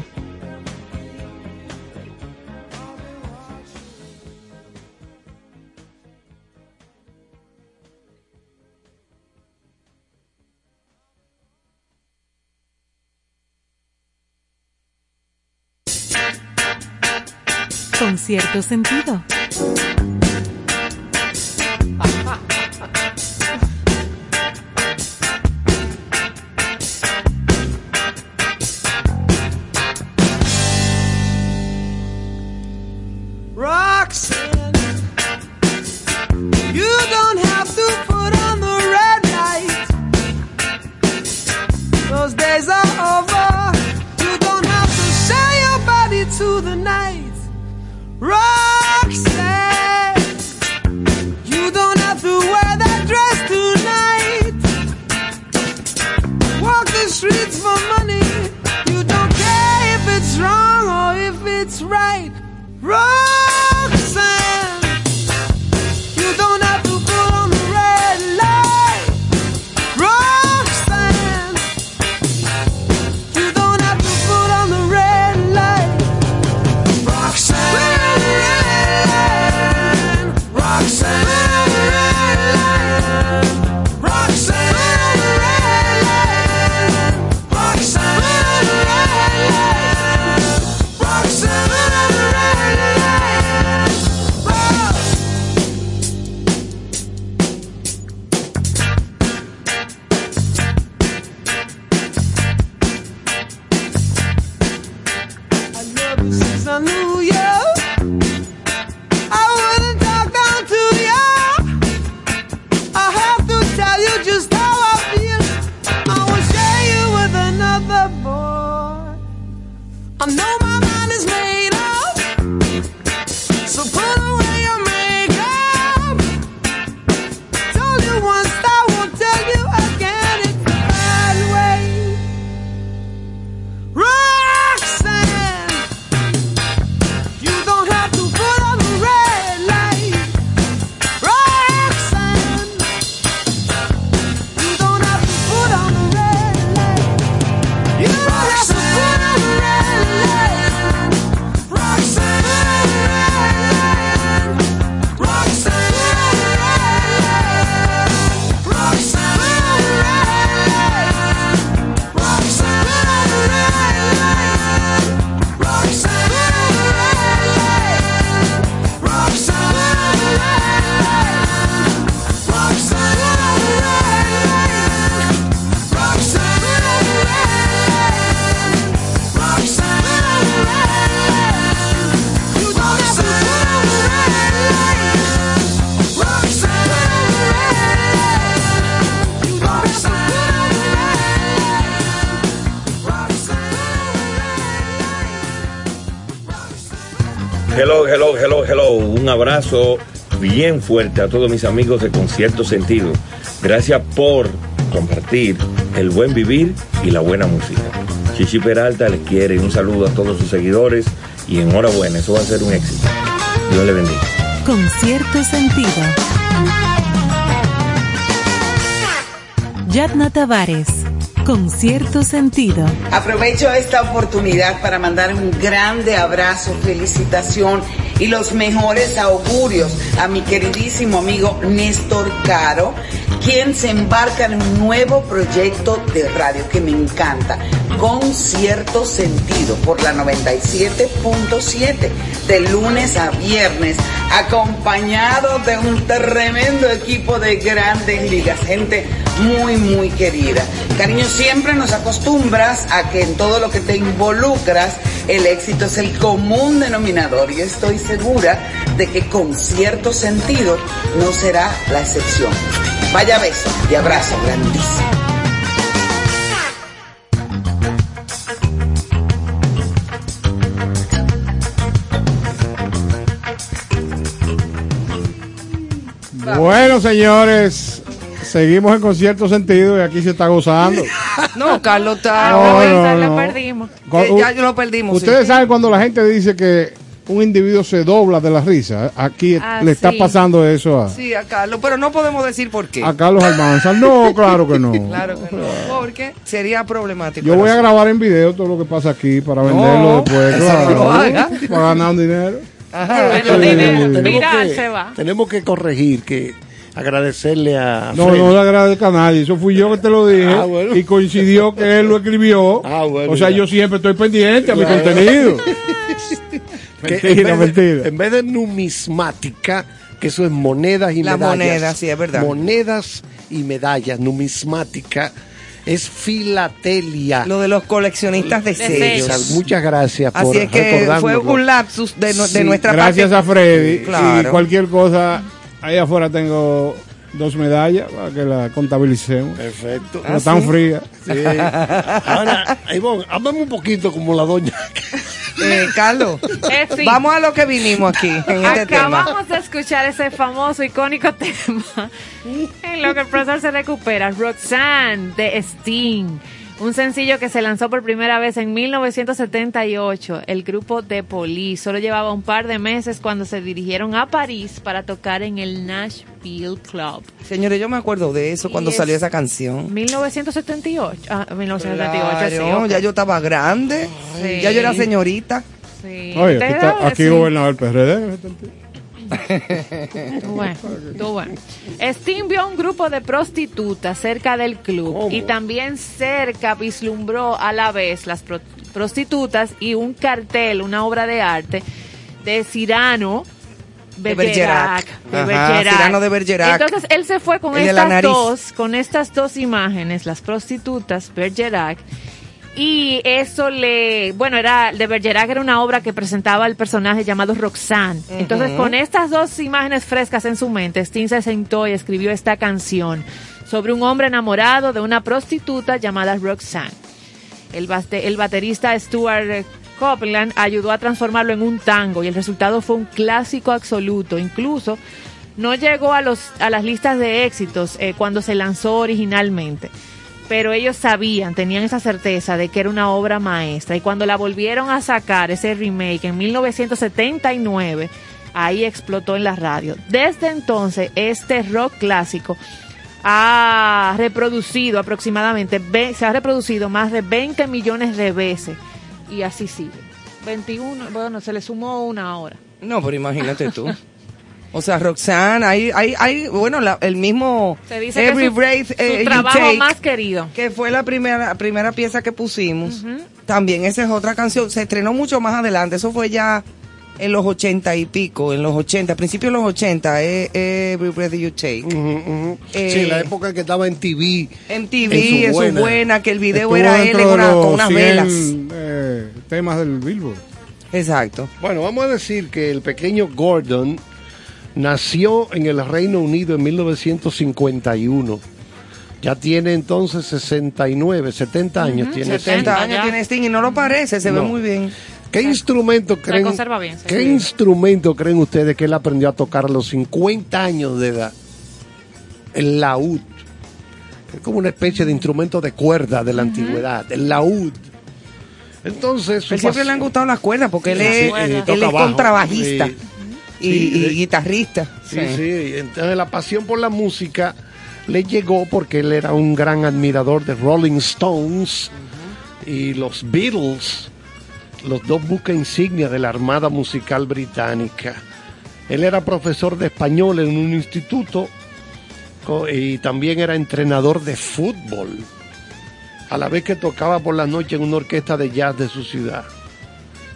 Con cierto sentido. Un abrazo bien fuerte a todos mis amigos de Concierto Sentido. Gracias por compartir el buen vivir y la buena música. Chichi Peralta les quiere un saludo a todos sus seguidores y enhorabuena, eso va a ser un éxito. Dios le bendiga. Con cierto sentido. Yadna Tavares. Con cierto sentido. Aprovecho esta oportunidad para mandar un grande abrazo, felicitación y los mejores augurios a mi queridísimo amigo Néstor Caro, quien se embarca en un nuevo proyecto de radio que me encanta, con cierto sentido, por la 97.7, de lunes a viernes, acompañado de un tremendo equipo de grandes ligas, gente muy, muy querida. Cariño, siempre nos acostumbras a que en todo lo que te involucras, el éxito es el común denominador y estoy segura de que con cierto sentido no será la excepción. Vaya beso y abrazo grandísimo. Bueno, señores, seguimos en concierto sentido y aquí se está gozando. <laughs> No, Carlos está. No, no, lo no. perdimos. que ya lo perdimos. sí. Ustedes saben cuando la gente dice que un individuo se dobla de la risa. Aquí Ah, le está sí. pasando eso a, Sí, a Carlos, pero no podemos decir por qué. a Carlos Almanzar. No, <laughs> claro que no. Claro que no. Porque sería problemático. Yo voy a grabar en video todo lo que pasa aquí para venderlo después. Claro, no lo haga. Para ganar un dinero. Ajá. Sí. dinero, Tenemos que- se va. Tenemos que corregir, que agradecerle a No, Freddy. no le agradezco a nadie. Eso fui yo que te lo dije. Ah, bueno. Y coincidió que él lo escribió. Ah, bueno, o sea, ya. yo siempre estoy pendiente a mi Claro. contenido. <laughs> que mentira, en, vez de, mentira. en vez de numismática, que eso es monedas y La medallas. moneda, sí, es verdad. Monedas y medallas, numismática, es filatelia. Lo de los coleccionistas de De sellos. sellos. Muchas gracias por Así es que fue un lapsus de, no- de Sí, nuestra Gracias parte. a Freddy. Claro. Y cualquier cosa, ahí afuera tengo dos medallas para que la contabilicemos. Perfecto. No tan sí? fría. Sí. Ahora, Ivonne, háblame un poquito como la doña. Eh, Carlos, <laughs> Eh, sí. vamos a lo que vinimos aquí en este tema. Acabamos de escuchar ese famoso, icónico <laughs> tema en lo que el profesor se recupera. Roxanne de Sting. Un sencillo que se lanzó por primera vez en 1978. El grupo The Police solo llevaba un par de meses cuando se dirigieron a París para tocar en el Nashville Club. Señores, yo me acuerdo de eso cuando es- salió esa canción. 1978. Ah, 1978, Claro, sí. ya yo estaba grande, Sí. ya yo era señorita. Sí. Oye, aquí, está, aquí sí. gobernaba el PRD. Tú <laughs> bueno, tú bueno. Sting vio un grupo de prostitutas cerca del club y también cerca vislumbró a la vez las pro- prostitutas y un cartel, una obra de arte de Cyrano De Bergerac. Bergerac. de Ajá, Bergerac. Cyrano de Bergerac. Entonces él se fue con estas dos, con estas dos imágenes, las prostitutas, Bergerac. Y eso le, bueno, era de Bergerac era una obra que presentaba el personaje llamado Roxanne. Entonces, con estas dos imágenes frescas en su mente, Sting se sentó y escribió esta canción sobre un hombre enamorado de una prostituta llamada Roxanne. El, baste- el baterista Stuart Copland ayudó a transformarlo en un tango y el resultado fue un clásico absoluto. Incluso no llegó a, los, a las listas de éxitos eh, cuando se lanzó originalmente. Pero ellos sabían, tenían esa certeza de que era una obra maestra. Y cuando la volvieron a sacar, ese remake, en 1979, ahí explotó en la radio. Desde entonces, este rock clásico ha reproducido aproximadamente, se ha reproducido más de 20 millones de veces. Y así sigue. 21, bueno, se le sumó una ahora. No, pero imagínate tú. <laughs> O sea, Roxanne, hay, hay, hay bueno, la- el mismo Se dice Every que su, Breath su eh, You trabajo Take, más querido. que fue la primera, primera pieza que pusimos. También esa es otra canción. Se estrenó mucho más adelante. Eso fue ya en los ochenta y pico, en los ochenta, principios de los ochenta, eh, Every Breath You Take. Ujú. Eh, sí, la época que estaba en TV. En su en su buena, buena. que el video Estuvo era él en una- con unas 100, velas. eh, temas del Billboard. Exacto. Bueno, vamos a decir que el pequeño Gordon nació en el Reino Unido en 1951. Ya tiene entonces 69, 70 años. tiene 70 ya. años tiene Sting y no lo parece, se ve muy bien. ¿Qué instrumento creen? conserva bien. ¿Qué instrumento creen ustedes que él aprendió a tocar a los 50 años de edad? El laúd. Es como una especie de instrumento de cuerda de la antigüedad, el laúd. Entonces, Él siempre le han gustado las cuerdas porque él Sí, es, eh, él contrabajista Sí. Y, Sí, y de- guitarrista. Sí, sí. Entonces la pasión por la música le llegó porque él era un gran admirador de Rolling Stones y los Beatles, los dos buques insignia de la Armada Musical Británica. Él era profesor de español en un instituto y también era entrenador de fútbol, a la vez que tocaba por la noche en una orquesta de jazz de su ciudad.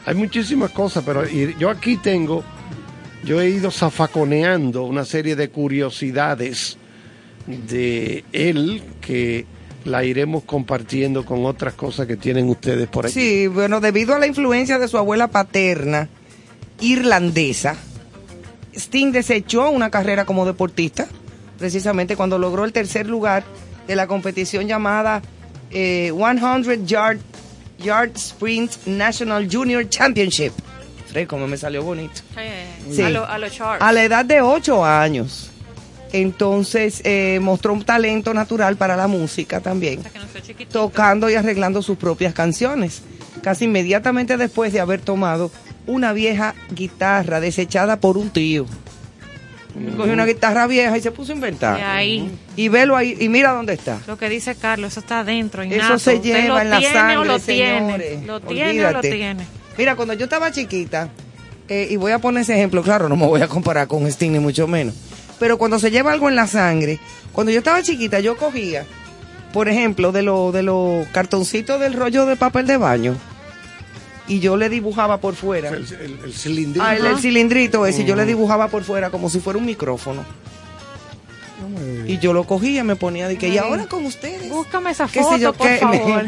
Hay muchísimas cosas, pero yo aquí tengo yo he ido zafaconeando una serie de curiosidades de él que la iremos compartiendo con otras cosas que tienen ustedes por aquí. Sí, bueno, debido a la influencia de su abuela paterna irlandesa, Sting desechó una carrera como deportista, precisamente cuando logró el tercer lugar de la competición llamada eh, 100 Yard, Yard Sprint National Junior Championship. Como me salió bonito. Sí. A, lo- a los charts. A la edad de 8 años. Entonces eh, mostró un talento natural para la música también, sea tocando y arreglando sus propias canciones. Casi inmediatamente después de haber tomado una vieja guitarra desechada por un tío. Cogió una guitarra vieja y se puso a inventar. Y ahí, Y velo ahí, y mira dónde está. lo que dice Carlos, eso está adentro. Eso innato. se Usted lleva lo en la tiene sangre, o lo tiene. señores. Lo tiene o lo tiene. Mira, cuando yo estaba chiquita, eh, y voy a poner ese ejemplo, claro, no me voy a comparar con Sting ni mucho menos, pero cuando se lleva algo en la sangre, cuando yo estaba chiquita, yo cogía, por ejemplo, de los de los cartoncitos del rollo de papel de baño, y yo le dibujaba por fuera. El, el- el cilindrito. Ah, el, el cilindrito ese, yo le dibujaba por fuera como si fuera un micrófono. Y yo lo cogía, me ponía de que, y ahora con ustedes. Búscame esa ¿Qué sé foto, yo por qué? <laughs> favor.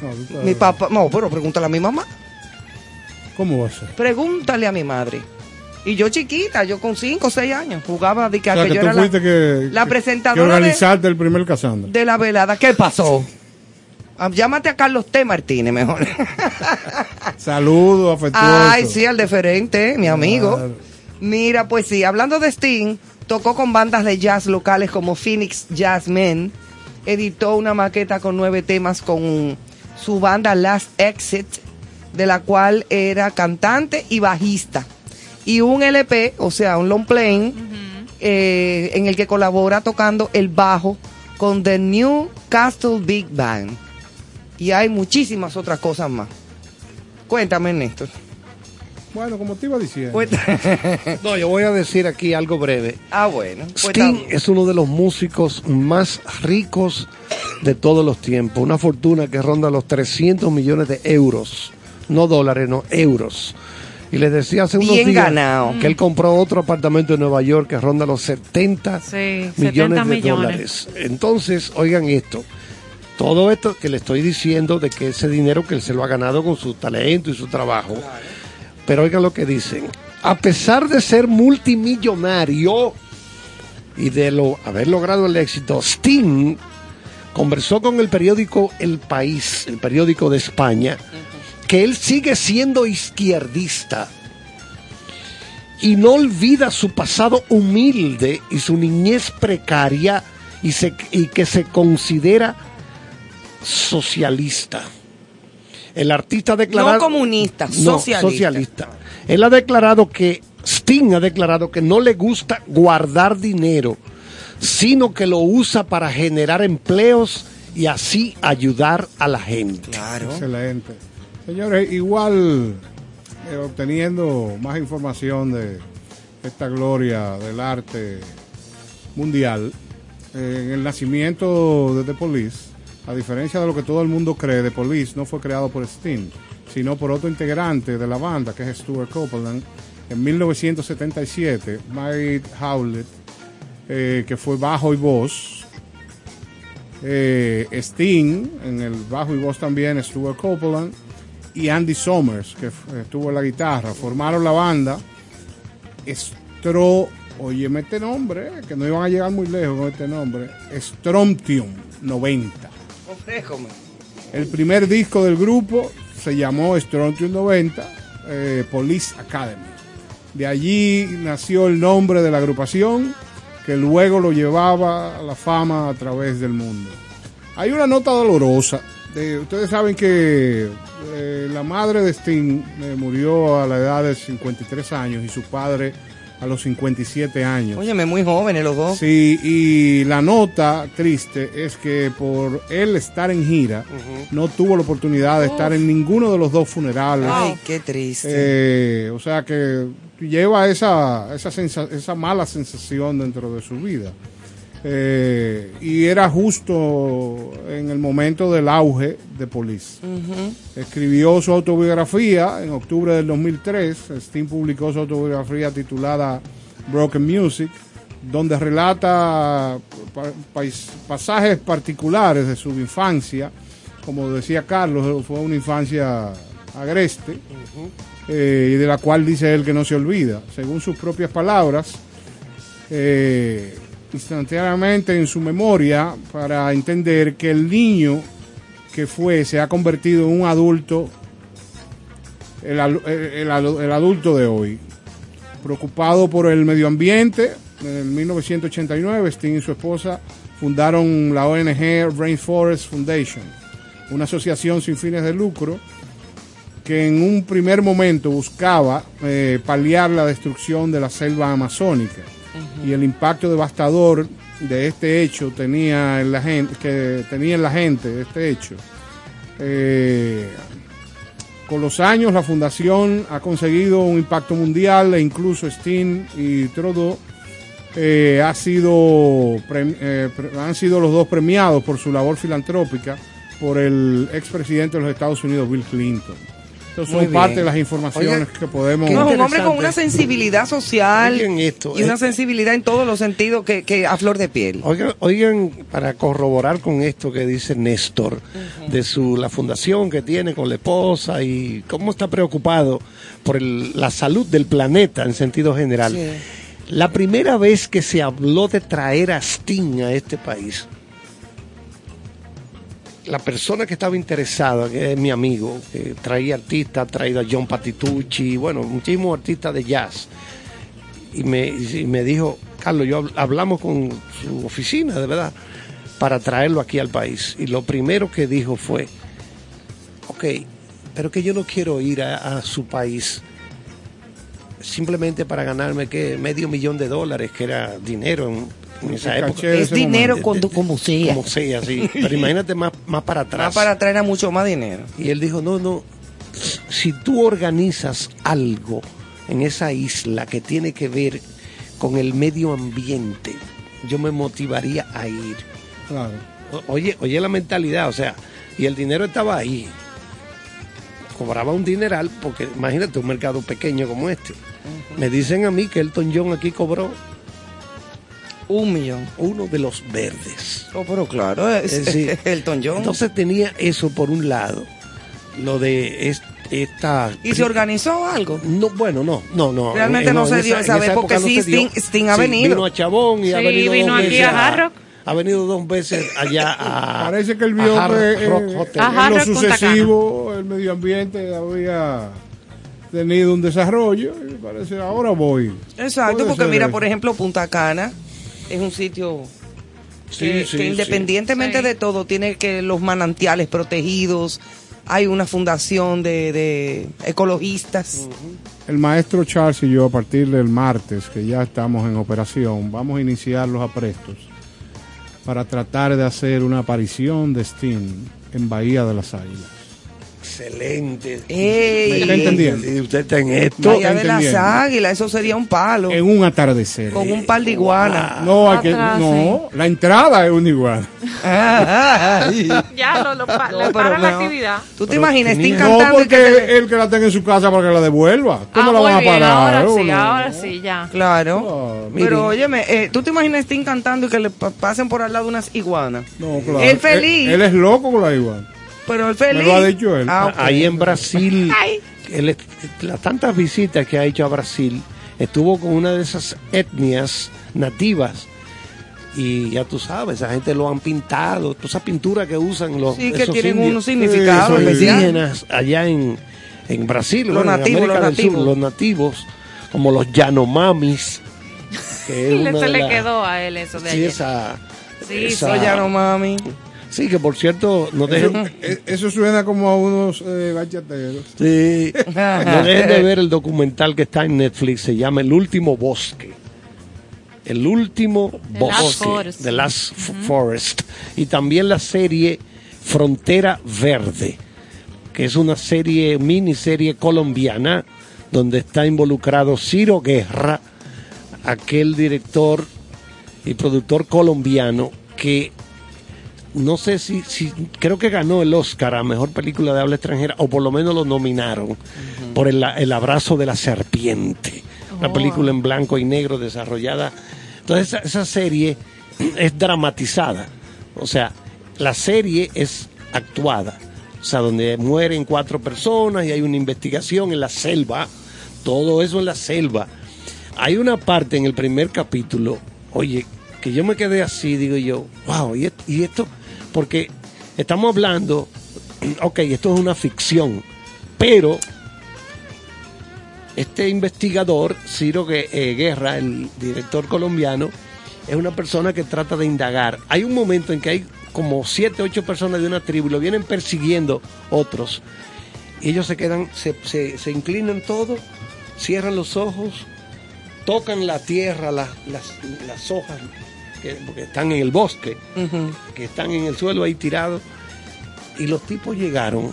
No, estás- Mi papá, no, pero pregúntale a mi mamá. ¿Cómo va a ser? Pregúntale a mi madre. Y yo chiquita, yo con 5 o 6 años, jugaba de que, O sea, que yo tú era la, que, la presentadora que de- organizaste el primer Casandra. de la velada. ¿Qué pasó? Ah, Llámate a Carlos T. Martínez mejor. <laughs> Saludo afectuoso. Ay, sí, al deferente, mi amigo. Claro. Mira, pues sí, hablando de Sting, tocó con bandas de jazz locales como Phoenix Jazz Men, editó una maqueta con nueve temas con su banda Last Exit, de la cual era cantante y bajista. Y un LP, o sea, un long playing, eh, en el que colabora tocando el bajo con The New Castle Big Band. Y hay muchísimas otras cosas más. Cuéntame, Néstor. Bueno, como te iba diciendo. Cuéntame. <laughs> No, yo voy a decir aquí algo breve. Ah, bueno. Sting es uno de los músicos más ricos de todos los tiempos. Una fortuna que ronda los 300 millones de euros. No dólares, no euros. Y les decía hace unos Bien días ganado. que él compró otro apartamento en Nueva York que ronda los 70 Sí, 70 millones de millones. dólares. Entonces, oigan esto. Todo esto que le estoy diciendo de que ese dinero que él se lo ha ganado con su talento y su trabajo. Pero oigan lo que dicen. A pesar de ser multimillonario y de lo, haber logrado el éxito, Sting conversó con el periódico El País, el periódico de España, que él sigue siendo izquierdista y no olvida su pasado humilde y su niñez precaria y, se- y que se considera socialista. El artista ha declarado... No comunista, No, socialista. socialista. Él ha declarado que, Sting ha declarado que no le gusta guardar dinero, sino que lo usa para generar empleos y así ayudar a la gente. Claro. Excelente. Señores, igual eh, obteniendo más información de esta gloria del arte mundial, eh, en el nacimiento de The Police, a diferencia de lo que todo el mundo cree, The Police no fue creado por Sting, sino por otro integrante de la banda, que es Stuart Copeland, en 1977, Mike Howlett, eh, que fue bajo y voz, eh, Sting en el bajo y voz también, Stuart Copeland y Andy Summers, que estuvo en la guitarra. Formaron la banda Stro, óyeme este nombre, eh, que no iban a llegar muy lejos con este nombre, Strontium 90. Ofréjome. El primer disco del grupo se llamó Strontium 90, eh, Police Academy. De allí nació el nombre de la agrupación, que luego lo llevaba a la fama a través del mundo. Hay una nota dolorosa. De- ustedes saben que eh, la madre de Sting eh, murió a la edad de 53 años y su padre a los 57 años. Óyeme, muy jóvenes los dos. Sí, y la nota triste es que por él estar en gira, no tuvo la oportunidad de estar en ninguno de los dos funerales. Ay, qué triste. Eh, o sea que lleva esa, esa, sensa- esa mala sensación dentro de su vida. Eh, y era justo en el momento del auge de Police. Escribió su autobiografía en octubre del 2003. Sting publicó su autobiografía titulada Broken Music, donde relata pa- pasajes particulares de su infancia. Como decía Carlos, fue una infancia agreste, eh, y de la cual dice él que no se olvida. Según sus propias palabras, eh, instantáneamente en su memoria para entender que el niño que fue se ha convertido en un adulto, el, adulto de hoy. Preocupado por el medio ambiente, en 1989 Sting y su esposa fundaron la ONG Rainforest Foundation, una asociación sin fines de lucro que en un primer momento buscaba eh, paliar la destrucción de la selva amazónica y el impacto devastador de este hecho tenía en la gente que tenía en la gente este hecho Eh, con los años la fundación ha conseguido un impacto mundial e incluso Sting y Trudeau eh, ha sido eh, han sido los dos premiados por su labor filantrópica por el expresidente de los Estados Unidos Bill Clinton. Entonces Muy son parte bien. de las informaciones que podemos No, es un hombre con una sensibilidad social Oigan esto, y una eh. sensibilidad en todos los sentidos que, que a flor de piel. Oigan, oigan, para corroborar con esto que dice Néstor, de su la fundación que tiene con la esposa y cómo está preocupado por el- la salud del planeta en sentido general. Sí. La primera vez que se habló de traer a Sting a este país, la persona que estaba interesada, que es mi amigo, que traía artistas, ha traído a John Patitucci, bueno, muchísimos artistas de jazz, y me, dijo, Carlos, yo habl- hablamos con su oficina, de verdad, para traerlo aquí al país. Y lo primero que dijo fue, ok, pero que yo no quiero ir a, a su país simplemente para ganarme que medio millón de dólares, que era dinero en, en esa El época. caché de Es ese dinero momento. como sea. Como sea, sí. <laughs> Pero imagínate más, más para atrás. Más para traer a mucho más dinero. Y él dijo, no, no, si tú organizas algo en esa isla que tiene que ver con el medio ambiente, yo me motivaría a ir. Claro. O- Oye, oye la mentalidad, o sea, y el dinero estaba ahí. Cobraba un dineral, porque imagínate un mercado pequeño como este. Me dicen a mí que Elton John aquí cobró Un millón. uno de los verdes. Oh, pero claro, es, Es decir, <laughs> Elton John. Entonces tenía eso por un lado, lo de es- esta... ¿Y se organizó algo? No, bueno, no, no, no. Realmente no se dio esa vez, porque sí. Sting- Sting ha venido. Vino a Chabón y ha venido vino dos aquí veces a Hard Rock. ha venido dos veces allá a. Parece que él a vio Hard que eh, Rock Hotel. Ajá. en lo Hard Rock Punta sucesivo el medio ambiente había tenido un desarrollo y parece ahora voy. Exacto, porque mira, eso. por ejemplo, Punta Cana es un sitio Sí, que, sí, que sí. independientemente Sí. de todo tiene que los manantiales protegidos, hay una fundación de, de ecologistas. El maestro Charles y yo a partir del martes, que ya estamos en operación, vamos a iniciar los aprestos para tratar de hacer una aparición de Steam en Bahía de las Águilas. Excelente. Ey, ¿Me está entendiendo? Y usted está en esto. Bahía de las. Águilas, eso sería un palo, En un atardecer. con un par de iguanas. No, hay que, no, la entrada es un igual. <laughs> Ya lo, lo pa- No, le pero paran la no. actividad. ¿Tú te Pero imaginas? Sting tenía- No, cantando y que porque te- el que la tenga en su casa para que la devuelva. ¿Cómo Ah, la muy van a bien, parar? ahora sí, ahora sí, ya. Claro. Ah, Pero óyeme, eh, ¿tú te imaginas Sting cantando y que le pa- pasen por al lado unas iguanas? No, claro. Él feliz. Él, él es loco con la igual. Pero el feliz. Me lo ha dicho él. Ah. Ahí en Brasil, las tantas visitas que ha hecho a Brasil, estuvo con una de esas etnias nativas. Y ya tú sabes, esa gente lo han pintado, toda esa pintura que usan los Sí, que esos tienen indios, unos significados esos especiales. indígenas allá en, en Brasil, Los bueno, en nativos, América los del Sur, nativos. los nativos, como los Yanomamis, que es <laughs> se le quedó a él eso de sí, ayer. esa, Sí, esa- Soy ya no mami. Sí, que por cierto, no Eso, dejen, eh, eso suena como a unos eh, bachateros. Sí. <laughs> No dejen de ver el documental que está en Netflix, se llama El último bosque. El último The Last bosque, Forest. The Last Forest. Y también la serie Frontera Verde, que es una serie, miniserie colombiana, donde está involucrado Ciro Guerra, aquel director y productor colombiano que no sé si, si creo que ganó el Oscar a mejor película de habla extranjera o por lo menos lo nominaron por el, el abrazo de la serpiente. Una Oh. película en blanco y negro desarrollada. Entonces esa, esa serie es dramatizada. O sea la serie es actuada. O sea donde mueren cuatro personas y hay una investigación en la selva. Todo eso en la selva. Hay una parte en el primer capítulo, oye, que yo me quedé así, digo yo, wow, y esto, porque estamos hablando, <clears throat> ok, esto es una ficción, pero este investigador, Ciro eh, Guerra, el director colombiano, es una persona que trata de indagar. Hay un momento en que hay como siete, ocho personas de una tribu y lo vienen persiguiendo otros. Y ellos se quedan, se, se, se inclinan todos, cierran los ojos, tocan la tierra, las hojas que, porque están en el bosque, que están en el suelo ahí tirados. Y los tipos llegaron.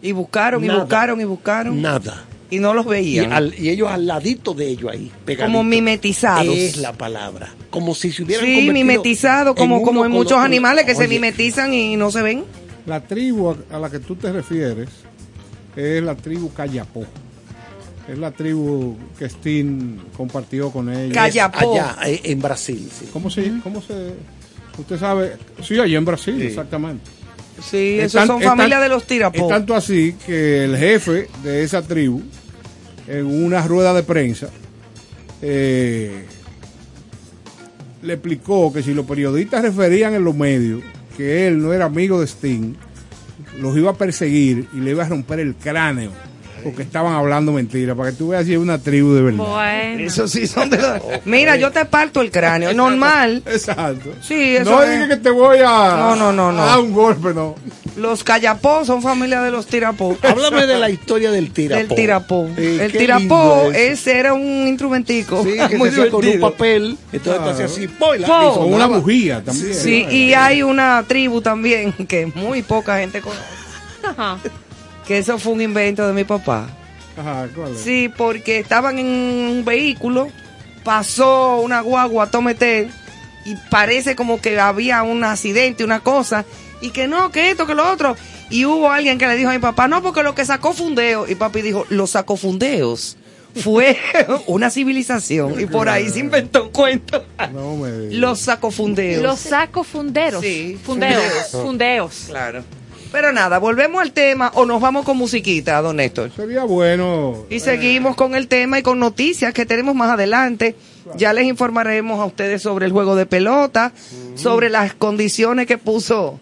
Y buscaron, y buscaron, y buscaron. Nada. Y no los Y, veían. al- y ellos al ladito de ellos ahí, pegaditos. como mimetizados. Es la palabra. Como si se hubieran Sí, mimetizados, como, uno como en muchos otro. animales que se mimetizan y no se ven. La tribu a, a la que tú te refieres es la tribu Cayapó. Es la tribu que Steen compartió con ella. Calla- Cayapó. Allá, eh, en Brasil. sí. ¿Cómo se, ¿Cómo se...? Usted sabe... Sí, allá en Brasil, Sí. exactamente. Sí, Es esos tan- son es familia tan- de los Es tirapos. tanto así que el jefe de esa tribu, en una rueda de prensa, eh, le explicó que si los periodistas referían en los medios que él no era amigo de Sting, los iba a perseguir y le iba a romper el cráneo porque estaban hablando mentiras, para que tú veas si es una tribu de verdad. Bueno. Eso sí son de los... <laughs> Mira, yo te parto el cráneo. Normal. Exacto. Sí, eso no es. digas que te voy a, No, no, no, no. a dar un golpe, no. Los callapó son familia de los tirapó. Háblame de la historia del tirapó. Del tirapó. Sí, el tirapó ese era un instrumentico. Sí, que <laughs> muy se hacía con un papel, entonces te hacía así, ¡poy! la- Po. y Con una bujía también. Sí, y hay una tribu también <laughs> que muy poca gente conoce. Ajá. Que eso fue un invento de mi papá. Ajá, ¿cuál es? Sí, porque estaban en un vehículo, pasó una guagua a tometer y parece como que había un accidente, una cosa, y que no, que esto, que lo otro. Y hubo alguien que le dijo a mi papá, no, porque lo que sacó fundeo. Y papi dijo, los sacó fundeos. Fue <laughs> una civilización y por ahí se inventó un cuento. No me digas. Los sacofundeos. Los sacos funderos. Sí, Fundeos. fundeos. Fundeos. Claro. Pero nada, volvemos al tema o nos vamos con musiquita, don Néstor. Sería bueno. Y eh, seguimos con el tema y con noticias que tenemos más adelante. Ya les informaremos a ustedes sobre el juego de pelota, sobre las condiciones que puso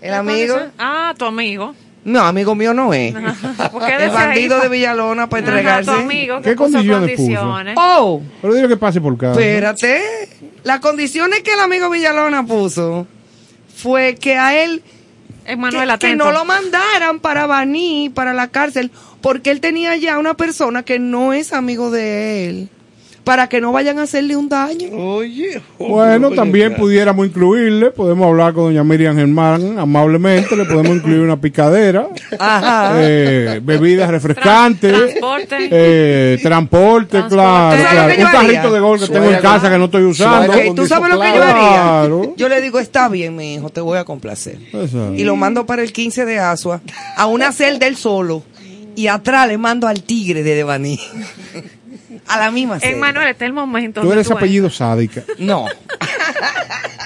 el amigo. Ah, tu amigo. No, amigo mío no es. <laughs> ¿Por qué El bandido ahí? de Villalona para Ajá, entregarse. tu amigo que ¿Qué puso condiciones puso? Oh, Pero dile que pase por casa. espérate. Las condiciones que el amigo Villalona puso fue que a él Emanuel, que, no lo mandaran para Baní, para la cárcel, porque él tenía ya una persona que no es amigo de él, para que no vayan a hacerle un daño. Oye, Bueno, oye, también pudiéramos incluirle, podemos hablar con doña Miriam Germán amablemente, le podemos incluir una picadera, Ajá. eh, bebidas refrescantes, transporte. eh, transporte, Transporte. claro, ¿Tú sabes claro. un carrito de gol que tengo en casa que no estoy usando. suena- Ok, ¿Tú sabes lo que yo Claro. haría? Yo le digo, está bien, mi hijo, te voy a complacer. Exacto. Y lo mando para el 15 de Asua, a una celda él solo, y atrás le mando al tigre de Devaní. <laughs> A la misma celda. Emanuel, está el momento. Tú eres apellido sádica. No. <laughs>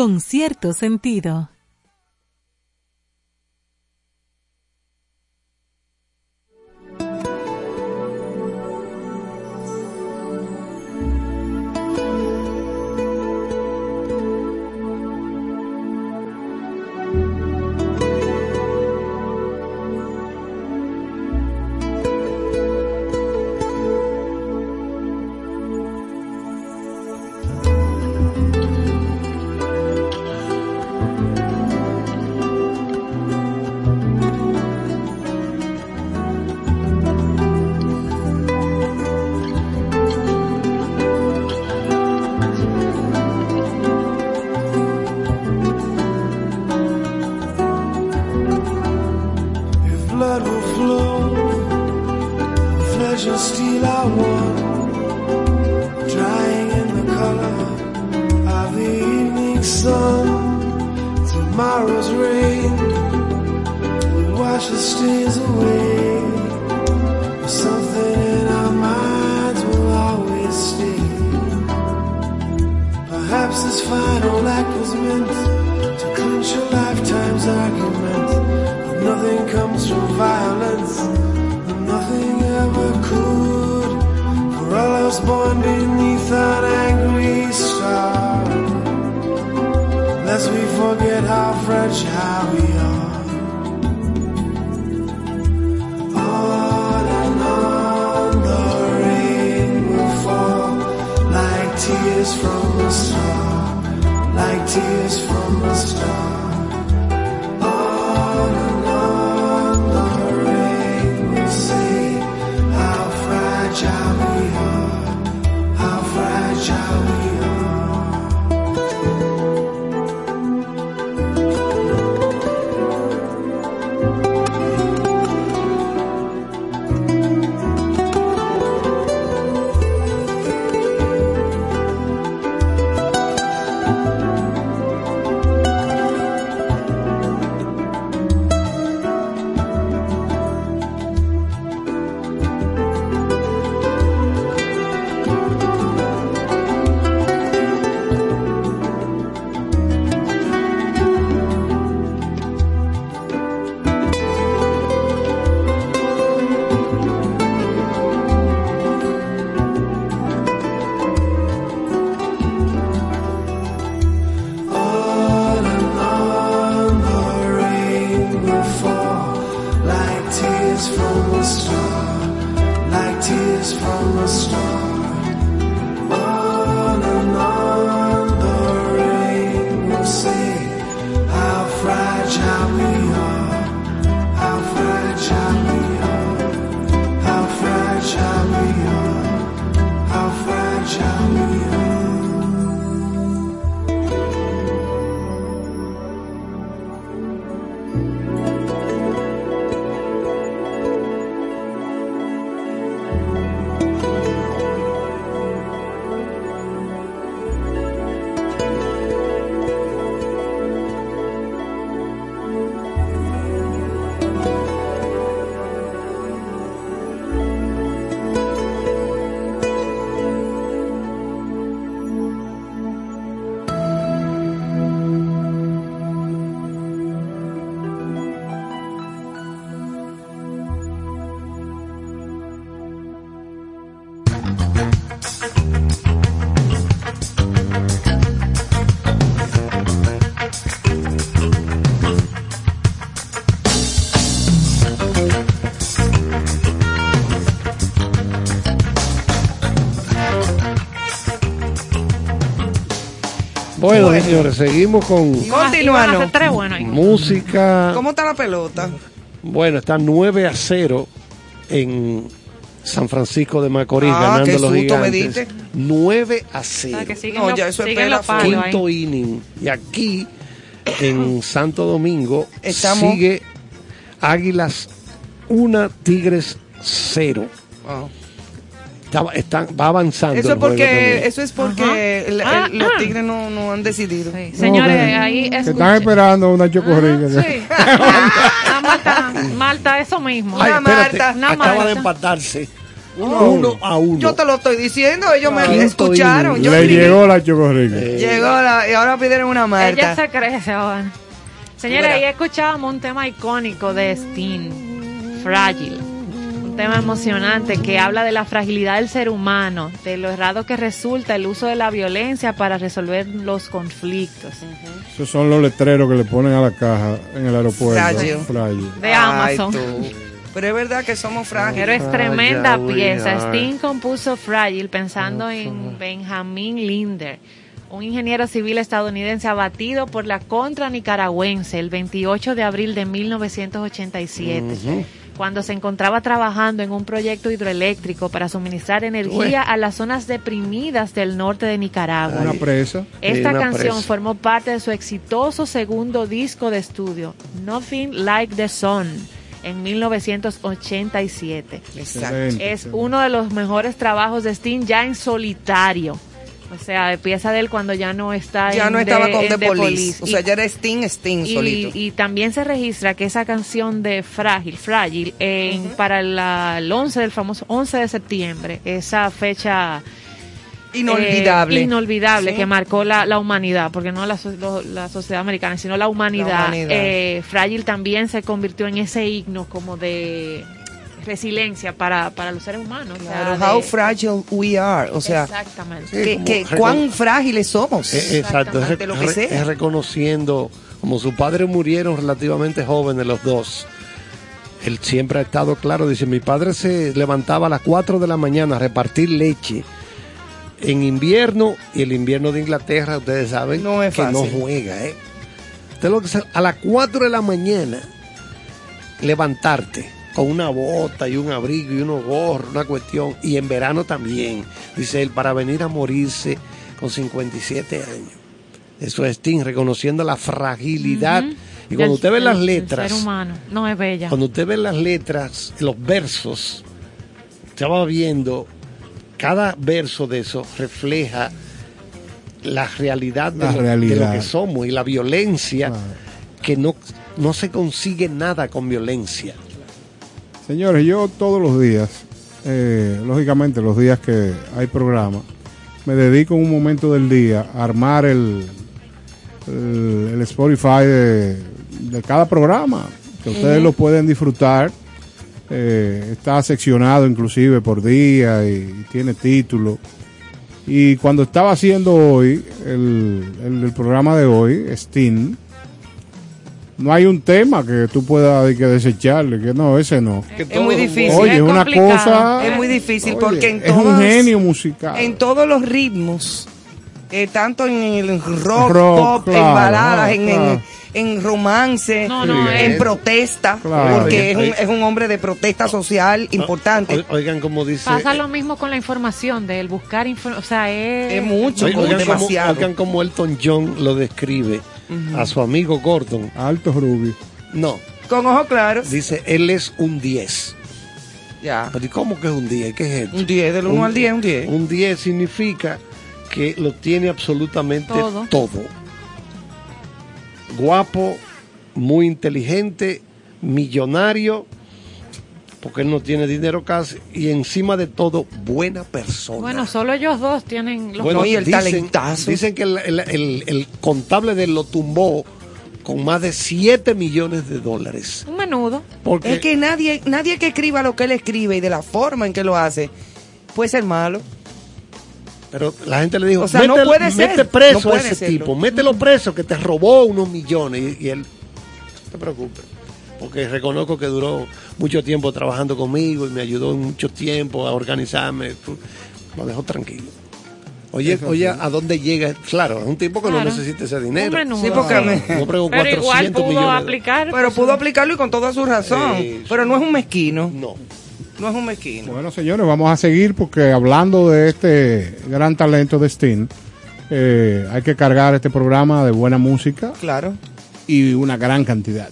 con cierto sentido. Bueno, Bueno. señores, seguimos con buenos ahí. música. ¿Cómo está la pelota? Bueno, está 9 a 0 en San Francisco de Macorís, Ah, ganando qué los susto me gigantes. diste. 9 a 0. Ah, que siguen No, los- ya eso espera palos ahí. Quinto inning. Y aquí, en Santo Domingo, Estamos- sigue Águilas 1, Tigres 0. Ah. Está, está- va avanzando. Eso porque, eso es porque el- el- Ah, los ah. tigres no, no han decidido. Sí. Señores, ahí Que están escuchen. esperando una chocorrica. Ajá, sí. <laughs> Ah, Marta, Marta, eso mismo. Ay, Una espérate, Marta, una acaba Marta. de empatarse Uno a uno. Yo te lo estoy diciendo, ellos me Quinto escucharon. Yo Le escribí. llegó la chocorrica. Llegó la, y ahora pidieron una Ella marca. se crece ahora. Señora, Mira. ahí escuchábamos un tema icónico de Sting, Frágil. Un tema emocionante que habla de la fragilidad del ser humano, de lo errado que resulta el uso de la violencia para resolver los conflictos. Esos son los letreros que le ponen a la caja en el aeropuerto. Frágil. Frágil. De Ay, Amazon. Pero es verdad que somos frágiles. Pero es tremenda we pieza. Sting compuso Fragile pensando en Benjamin Linder, un ingeniero civil estadounidense abatido por la contra nicaragüense el 28 de abril de 1987. Cuando se encontraba trabajando en un proyecto hidroeléctrico para suministrar energía a las zonas deprimidas del norte de Nicaragua. Una presa. Esta una canción presa. formó parte de su exitoso segundo disco de estudio, Nothing Like the Sun, en 1987. Exacto. Excelente, Es excelente. uno de los mejores trabajos de Sting ya en solitario. O sea, empieza de él cuando ya no está Ya en no estaba con The Police. O sea, ya era Sting, Sting y, solito. y también se registra que esa canción de Frágil, Frágil, en, para la- el 11 del famoso 11 de septiembre, esa fecha Inolvidable. eh, inolvidable Sí. que marcó la, la humanidad, porque no la, lo- la sociedad americana, sino la humanidad. La humanidad. Eh, Frágil también se convirtió en ese himno como de resiliencia para, para los seres humanos. o sea, Claro, de- how fragile we are. O sea, exactamente. que, cuán frágiles somos. Eh, Exacto, es, Ante lo que re- sea. es reconociendo, como sus padres murieron relativamente jóvenes los dos, él siempre ha estado claro, dice, mi padre se levantaba a las 4 de la mañana a repartir leche en invierno, y el invierno de Inglaterra, ustedes saben, No es que no juega, ¿eh? Usted lo que a las 4 de la mañana, levantarte con una bota y un abrigo y unos gorros, una cuestión, y en verano también, dice él, para venir a morirse con 57 años. Eso es Sting, reconociendo la fragilidad. Y cuando Del- usted ve las letras, ser humano. No es bella. cuando usted ve las letras, los versos, usted va viendo, cada verso de eso refleja la realidad, de, La lo, de realidad. lo que somos y la violencia, que no, no se consigue nada con violencia. Señores, yo todos los días, eh, lógicamente los días que hay programa, me dedico un momento del día a armar el, el, el Spotify de, de cada programa, que ustedes lo pueden disfrutar. Eh, está seccionado inclusive por día y, tiene título. Y cuando estaba haciendo hoy el, el- el programa de hoy, Steam, no hay un tema que tú puedas que desecharle, que no, ese no. Es muy difícil. Oye, es una cosa. Es muy difícil Oye, porque en es un todas- genio musical. en todos los ritmos, eh, tanto en el rock, Rock, pop, en baladas, en, claro. en, en romance, No, no, en es- protesta, Claro. porque es un, es un hombre de protesta social importante. O- Oigan como dice... Pasa lo mismo con la información, de el buscar información. O sea, es. Es mucho, oigan, como oigan como, demasiado. oigan como Elton John lo describe a su amigo Gordon. Alto Ruby. No, Con ojos claros. dice, él es un 10. Ya. Pero ¿y cómo que es un 10? ¿Qué es esto? Un 10, del 1 al 10, un 10. Un 10 significa que lo tiene absolutamente Todo. todo. Guapo, muy inteligente, millonario, porque él no tiene dinero casi, y encima de todo, buena persona. Bueno, solo ellos dos tienen los No, y el talentazo. Dicen que el, el- el- el contable de él lo tumbó con más de 7 millones de dólares. Un menudo. Porque Es que nadie, nadie que escriba lo que él escribe y de la forma en que lo hace puede ser malo. Pero la gente le dijo, O sea, no "Mete- puede ser, mete preso no puede a ese serlo". tipo, mételo preso que te robó unos millones. Y, y él, no te preocupes, porque reconozco que duró mucho tiempo trabajando conmigo y me ayudó en mucho tiempo a organizarme. Lo dejó tranquilo. Oye, oye, ¿a dónde llega? Claro, es un tipo que Claro. no necesita ese dinero. Sí, porque me- No pregó Pero igual 400 pudo millones. aplicar. Pero pues, pudo aplicarlo y con toda su razón. Eh, Pero no es un mezquino. No. No es un mezquino. Bueno, señores, vamos a seguir porque hablando de este gran talento de Sting, eh, hay que cargar este programa de buena música Claro. y una gran cantidad.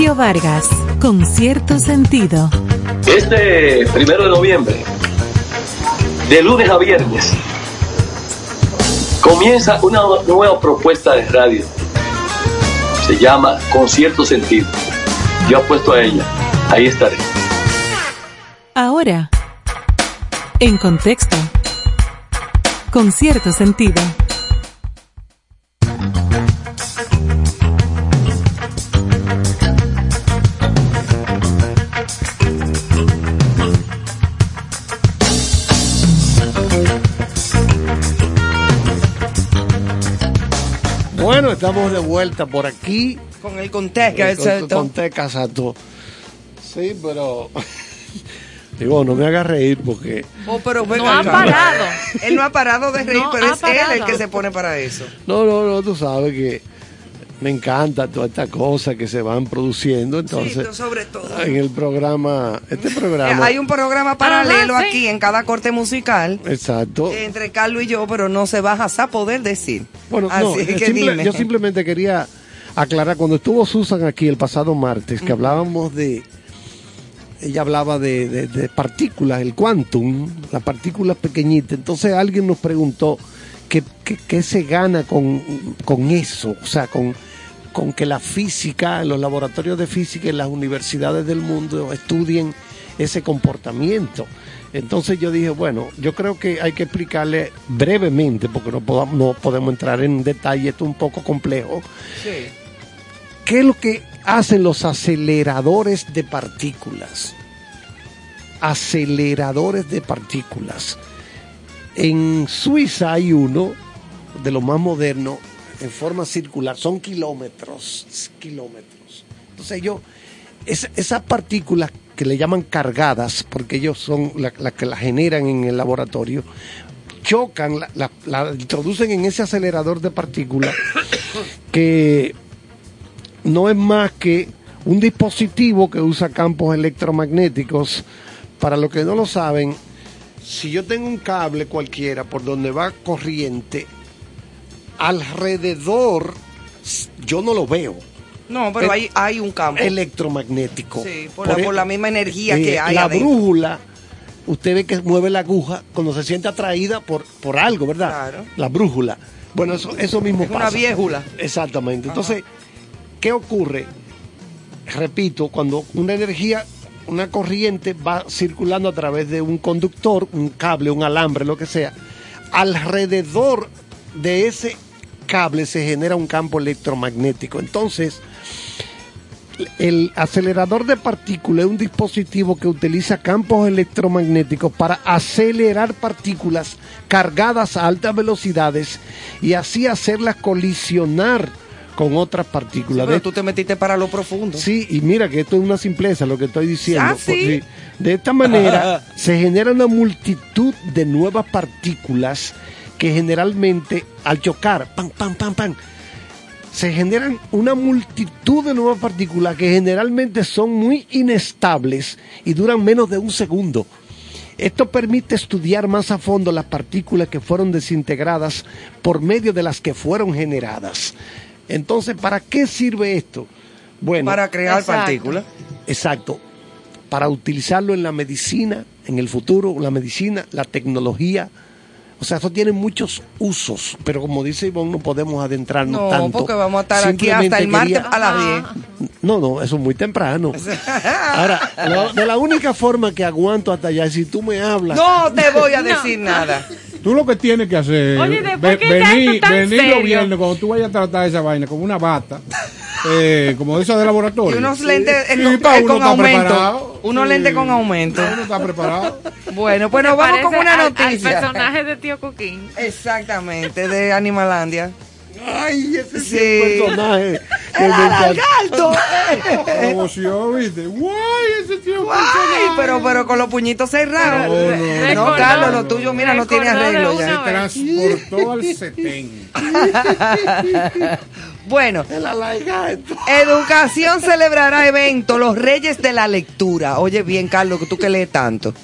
Sergio Vargas, con cierto sentido. Este primero de noviembre, de lunes a viernes, comienza una nueva propuesta de radio. Se llama Con cierto sentido. Yo apuesto a ella. Ahí estaré. Ahora, en contexto, con cierto sentido. Estamos de vuelta por aquí. Con el contexto. Eh, con- con Teca, exacto. Sí, pero. <laughs> Digo, no me hagas reír porque. Oh, pero No ha acá. parado. <laughs> Él no ha parado de reír, No pero es él el parado. que se pone para eso. No, no, no, tú sabes que me encanta todas estas cosas que se van produciendo. Entonces, Sí, sobre todo. en el programa, este Eh, programa. Hay un programa paralelo Ajá, sí. aquí en cada corte musical Exacto. entre Carlos y yo, pero no se vas a poder decir. Bueno, Así no, que yo, simple- dime. yo simplemente quería aclarar, cuando estuvo Susan aquí el pasado martes, que hablábamos de, ella hablaba de, de- de partículas, el quantum, las partículas pequeñitas, entonces alguien nos preguntó qué, qué- qué se gana con, con eso, o sea, con, con que la física, los laboratorios de física en las universidades del mundo estudien ese comportamiento. Entonces yo dije, bueno, yo creo que hay que explicarle brevemente, porque no, podamos, no podemos entrar en detalle, esto es un poco complejo, Sí. ¿qué es lo que hacen los aceleradores de partículas? Aceleradores de partículas. En Suiza hay uno de los más modernos en forma circular, son kilómetros, kilómetros. Entonces ellos, es- esas partículas que le llaman cargadas, porque ellos son las la que las generan en el laboratorio, chocan, la- la introducen en ese acelerador de partículas <coughs> que no es más que un dispositivo que usa campos electromagnéticos. Para los que no lo saben, si yo tengo un cable cualquiera por donde va corriente, alrededor yo no lo veo. No, pero El- hay, hay un campo. Electromagnético. Sí, por la- e- por la misma energía que hay La adentro. brújula, usted ve que mueve la aguja cuando se siente atraída por, por algo, ¿verdad? Claro. La brújula. Bueno, eso, eso mismo Es una pasa. viejula. Exactamente. Entonces, ¿qué ocurre? Repito, cuando una energía, una corriente va circulando a través de un conductor, un cable, un alambre, lo que sea, alrededor de ese cable se genera un campo electromagnético. Entonces, el acelerador de partículas es un dispositivo que utiliza campos electromagnéticos para acelerar partículas cargadas a altas velocidades y así hacerlas colisionar con otras partículas. Pero De- tú te metiste para lo profundo. Sí, y mira que esto es una simpleza lo que estoy diciendo. Ah, ¿sí? De esta manera <laughs> se genera una multitud de nuevas partículas que generalmente al chocar, pam, pam, pam, pam, se generan una multitud de nuevas partículas que generalmente son muy inestables y duran menos de un segundo. Esto permite estudiar más a fondo las partículas que fueron desintegradas por medio de las que fueron generadas. Entonces, ¿para qué sirve esto? Bueno, Para crear Exacto. partículas. Exacto. Para utilizarlo en la medicina, en el futuro, la medicina, la tecnología. O sea, eso tiene muchos usos, pero como dice Ivonne, no podemos adentrarnos No, tanto. porque vamos a estar aquí hasta el martes quería- a las Ajá. 10. No, no, eso es muy temprano. <laughs> Ahora, lo- de la única forma que aguanto hasta allá es si tú me hablas. No te voy a <laughs> decir nada. Tú lo que tienes que hacer Oye, es después que ya venir, esto venir los viernes cuando tú vayas a tratar esa vaina como una bata, eh, como de esa de laboratorio. Y unos lentes eh, Sí, con, pa, eh, uno con aumento. preparado. Unos Sí. lentes con aumento. Uno está preparado. <laughs> Bueno, pues nos vamos con una al- Al noticia. personaje de Tío Coquín. Exactamente, de Animalandia. Ay, ese sí. <laughs> Sí. es un personaje ¡El lagarto! Promoción, ¿viste? ¡Guay! Ese tío Ay, pero, pero con los puñitos cerrados. No, no, No, Recordó- Carlos, lo tuyo, mira, no tiene arreglo ya. Se transportó al 70. <laughs> Bueno. Educación celebrará evento Los Reyes de la Lectura. Oye bien, Carlos, que tú que lees tanto.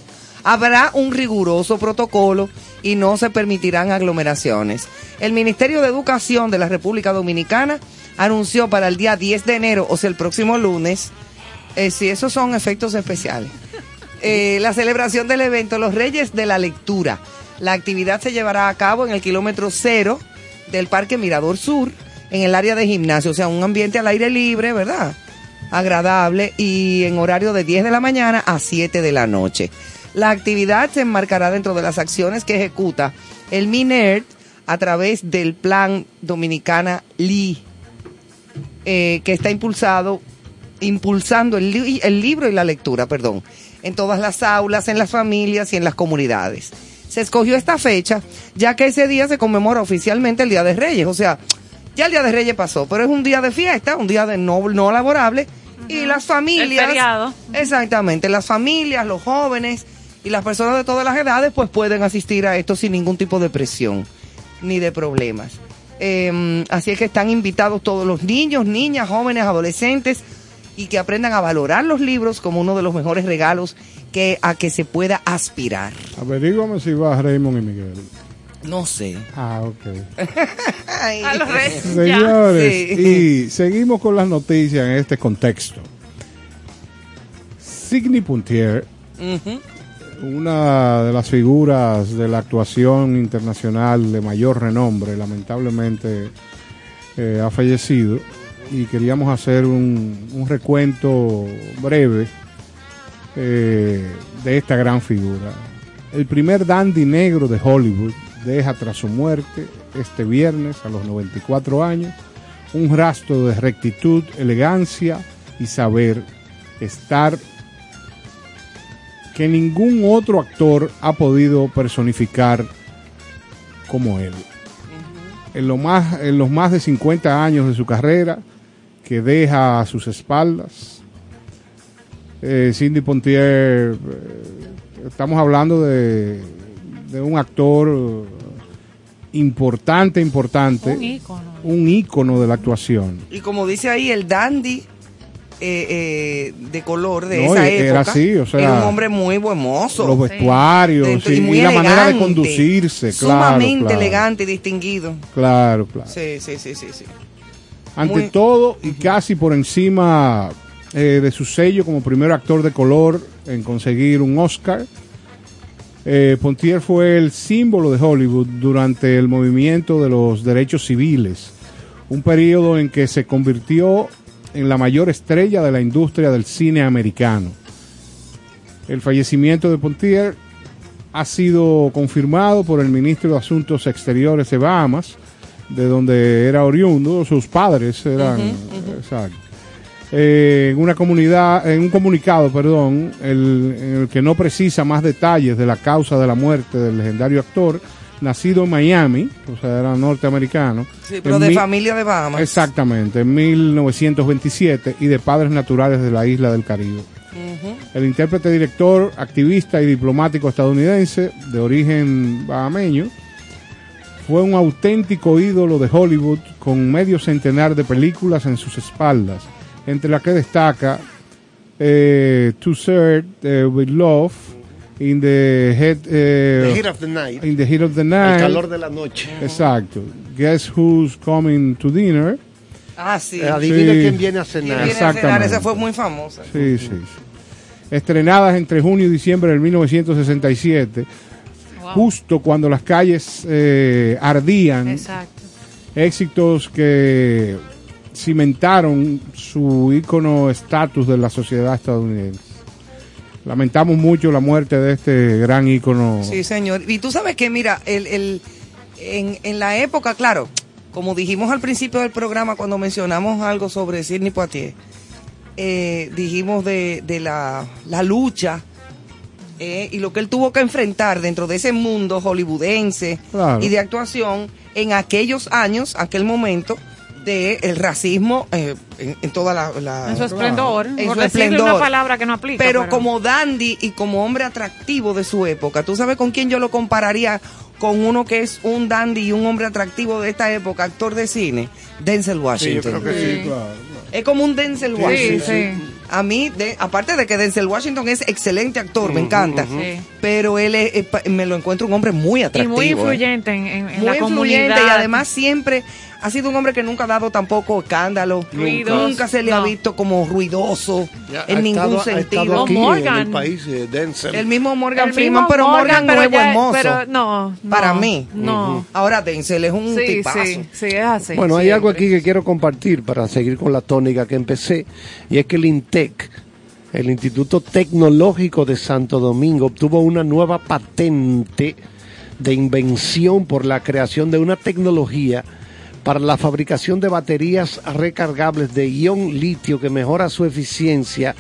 Habrá un riguroso protocolo y no se permitirán aglomeraciones. El Ministerio de Educación de la República Dominicana anunció para el día 10 de enero, o sea, el próximo lunes, eh, si esos son efectos especiales, eh, la celebración del evento Los Reyes de la Lectura. La actividad se llevará a cabo en el kilómetro cero del Parque Mirador Sur, en el área de gimnasio, o sea, un ambiente al aire libre, ¿verdad? Agradable y en horario de 10 de la mañana a 7 de la noche. La actividad se enmarcará dentro de las acciones que ejecuta el MINERD a través del plan Dominicana LI, eh, que está impulsado, impulsando el, el libro y la lectura, perdón, en todas las aulas, en las familias y en las comunidades. Se escogió esta fecha, ya que ese día se conmemora oficialmente el Día de Reyes, o sea, ya el Día de Reyes pasó, pero es un día de fiesta, un día de no, no laborable, y las familias... El feriado. Exactamente, las familias, los jóvenes y las personas de todas las edades pues pueden asistir a esto sin ningún tipo de presión ni de problemas. Eh, así es que están invitados todos los niños, niñas, jóvenes, adolescentes y que aprendan a valorar los libros como uno de los mejores regalos que a que se pueda aspirar. Averígame si va Raymond y Miguel. No sé. Ah, ok. <laughs> Ay. A los reyes. Señores, Sí. y seguimos con las noticias en este contexto. Sidney Puntier, una de las figuras de la actuación internacional de mayor renombre, lamentablemente eh, ha fallecido y queríamos hacer un, un recuento breve eh, de esta gran figura. El primer dandy negro de Hollywood deja tras su muerte este viernes a los 94 años un rastro de rectitud, elegancia y saber estar que ningún otro actor ha podido personificar como él. En, lo más, en los más de 50 años de su carrera, que deja a sus espaldas, eh, Cindy Pontier, eh, estamos hablando de, de un actor importante, importante, Un ícono. un ícono de la actuación. Y como dice ahí, el dandy eh, eh, de color de No, esa era época así, o sea, era un hombre muy buen mozo. Los vestuarios y, muy y la manera de elegante, conducirse, claro, Sumamente claro. elegante y distinguido. Claro, claro. Sí, sí, sí, sí, sí. Ante Muy- todo y casi por encima eh, de su sello como primer actor de color en conseguir un Oscar, eh, Pontier fue el símbolo de Hollywood durante el movimiento de los derechos civiles, un periodo en que se convirtió en la mayor estrella de la industria del cine americano. El fallecimiento de Pontier ha sido confirmado por el ministro de Asuntos Exteriores de Bahamas, de donde era oriundo, sus padres eran, exacto. Eh, en una comunidad, en un comunicado, perdón, el- en el que no precisa más detalles de la causa de la muerte del legendario actor, nacido en Miami, o sea, era norteamericano. Sí, pero de mi- familia de Bahamas. Exactamente, en 1927 y de padres naturales de la isla del Caribe. El intérprete, director, activista y diplomático estadounidense de origen bahameño fue un auténtico ídolo de Hollywood con medio centenar de películas en sus espaldas, entre las que destaca eh, To Serve eh, with Love, In the Head, eh, The Heat of the Night. In the Heat of the Night, El calor de la noche. Exacto. Guess Who's Coming to Dinner. Ah, sí. Eh, adivina Sí. quién viene a ¿Quién cenar. viene a cenar? Exactamente. Esa fue muy famosa. Sí, sí, sí. Estrenadas entre junio y diciembre del 1967, Wow. justo cuando las calles eh, ardían, Exacto. éxitos que cimentaron su ícono estatus de la sociedad estadounidense. Lamentamos mucho la muerte de este gran ícono. Sí, señor. Y tú sabes que, mira, el, el, en, en la época, claro, como dijimos al principio del programa cuando mencionamos algo sobre Sidney Poitier, eh, dijimos de, de la, la lucha eh, y lo que él tuvo que enfrentar dentro de ese mundo hollywoodense Claro. y de actuación en aquellos años, aquel momento de el racismo eh, en, en toda la, la- En su esplendor. en por su decirle esplendor. una palabra que no aplica. Pero como dandy y como hombre atractivo de su época, ¿tú sabes con quién yo lo compararía? Con uno que es un dandy y un hombre atractivo de esta época, actor de cine, Denzel Sí, yo Washington. creo que sí. Claro, claro. Es como un Denzel Sí, Washington. sí. A mí, de- aparte de que Denzel Washington es excelente actor, me encanta. Sí. Pero él es- pa- me lo encuentro un hombre muy Y atractivo. muy ¿eh? influyente en, en- en Muy la influyente comunidad. y además siempre ha sido un hombre que nunca ha dado tampoco escándalo. Ruidos, Nunca se le ha visto como ruidoso Ya, en ha ningún estado- sentido. aquí O Morgan. en el país, eh, Denzel. El mismo Morgan El Freeman, mismo pero Morgan, pero no es ya-. Pero no, no, para mí. No. Ahora Denzel es un Sí, tipazo. sí, sí, es así. Bueno, hay algo aquí que quiero compartir para seguir con la tónica que empecé, y es que el INTEC, el Instituto Tecnológico de Santo Domingo, obtuvo una nueva patente de invención por la creación de una tecnología para la fabricación de baterías recargables de ion litio que mejora su eficiencia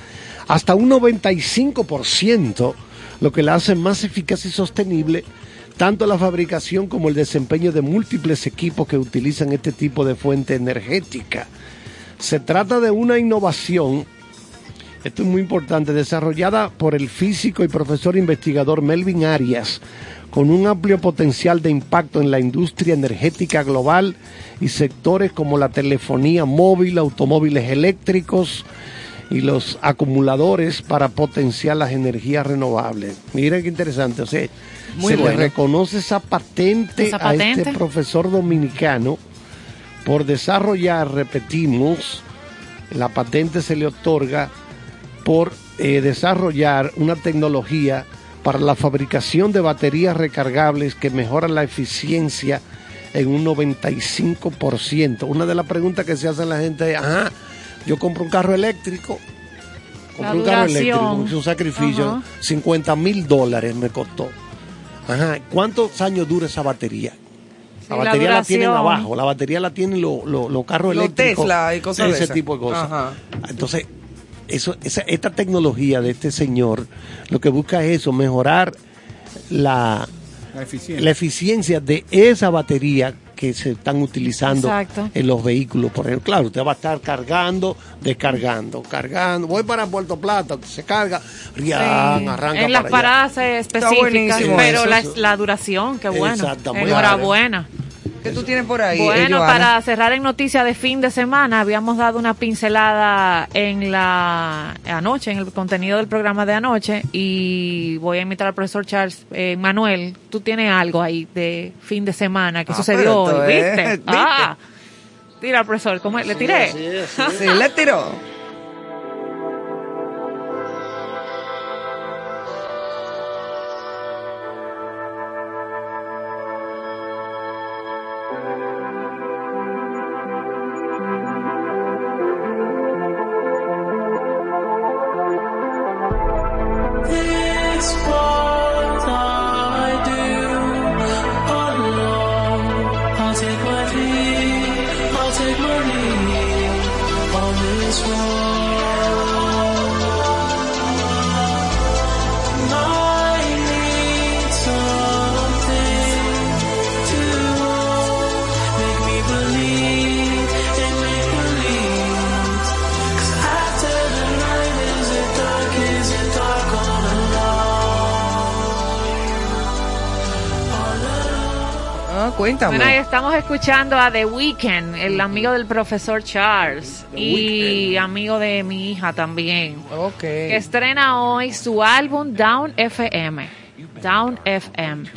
hasta un 95%, lo que la hace más eficaz y sostenible tanto la fabricación como el desempeño de múltiples equipos que utilizan este tipo de fuente energética. Se trata de una innovación, esto es muy importante, desarrollada por el físico y profesor investigador Melvin Arias, con un amplio potencial de impacto en la industria energética global y sectores como la telefonía móvil, automóviles eléctricos y los acumuladores para potenciar las energías renovables. Miren qué interesante, o sea, Muy se bueno. le reconoce esa patente Esa a este profesor dominicano por desarrollar, repetimos, la patente se le otorga por eh, desarrollar una tecnología para la fabricación de baterías recargables que mejoran la eficiencia en un 95%. Una de las preguntas que se hace la gente es, ajá, yo compro un carro eléctrico, compro un carro eléctrico, es un sacrificio, Ajá. 50 mil dólares me costó. Ajá, ¿cuántos años dura esa batería? La batería la, tienen abajo, la batería la tienen los los- los carros Los eléctricos. Tesla y cosas de Ese esas. tipo de cosas. Ajá. Entonces, eso, esa, esta tecnología de este señor lo que busca es eso, mejorar la, La eficiencia. la eficiencia de esa batería que se están utilizando Exacto. en los vehículos. Por ejemplo, claro, usted va a estar cargando, descargando, cargando. Voy para Puerto Plata, se carga, rian, Sí. arranca en las allá. paradas específicas, pero eso, la, eso. la duración, qué bueno. Exactamente. Enhorabuena. ¿Qué tú tienes por ahí? Bueno, para cerrar en noticias de fin de semana, habíamos dado una pincelada en la anoche, en el contenido del programa de anoche, y voy a invitar al profesor Charles eh, Manuel. Tú tienes algo ahí de fin de semana que Ah, sucedió hoy, ¿viste? <laughs> ¿viste? Ah, tira, profesor, ¿cómo es? ¿Le tiré? Sí, le tiró. Estamos escuchando a The Weeknd, el amigo del profesor Charles y amigo de mi hija también. Ok. que estrena hoy su álbum Down FM. Down FM.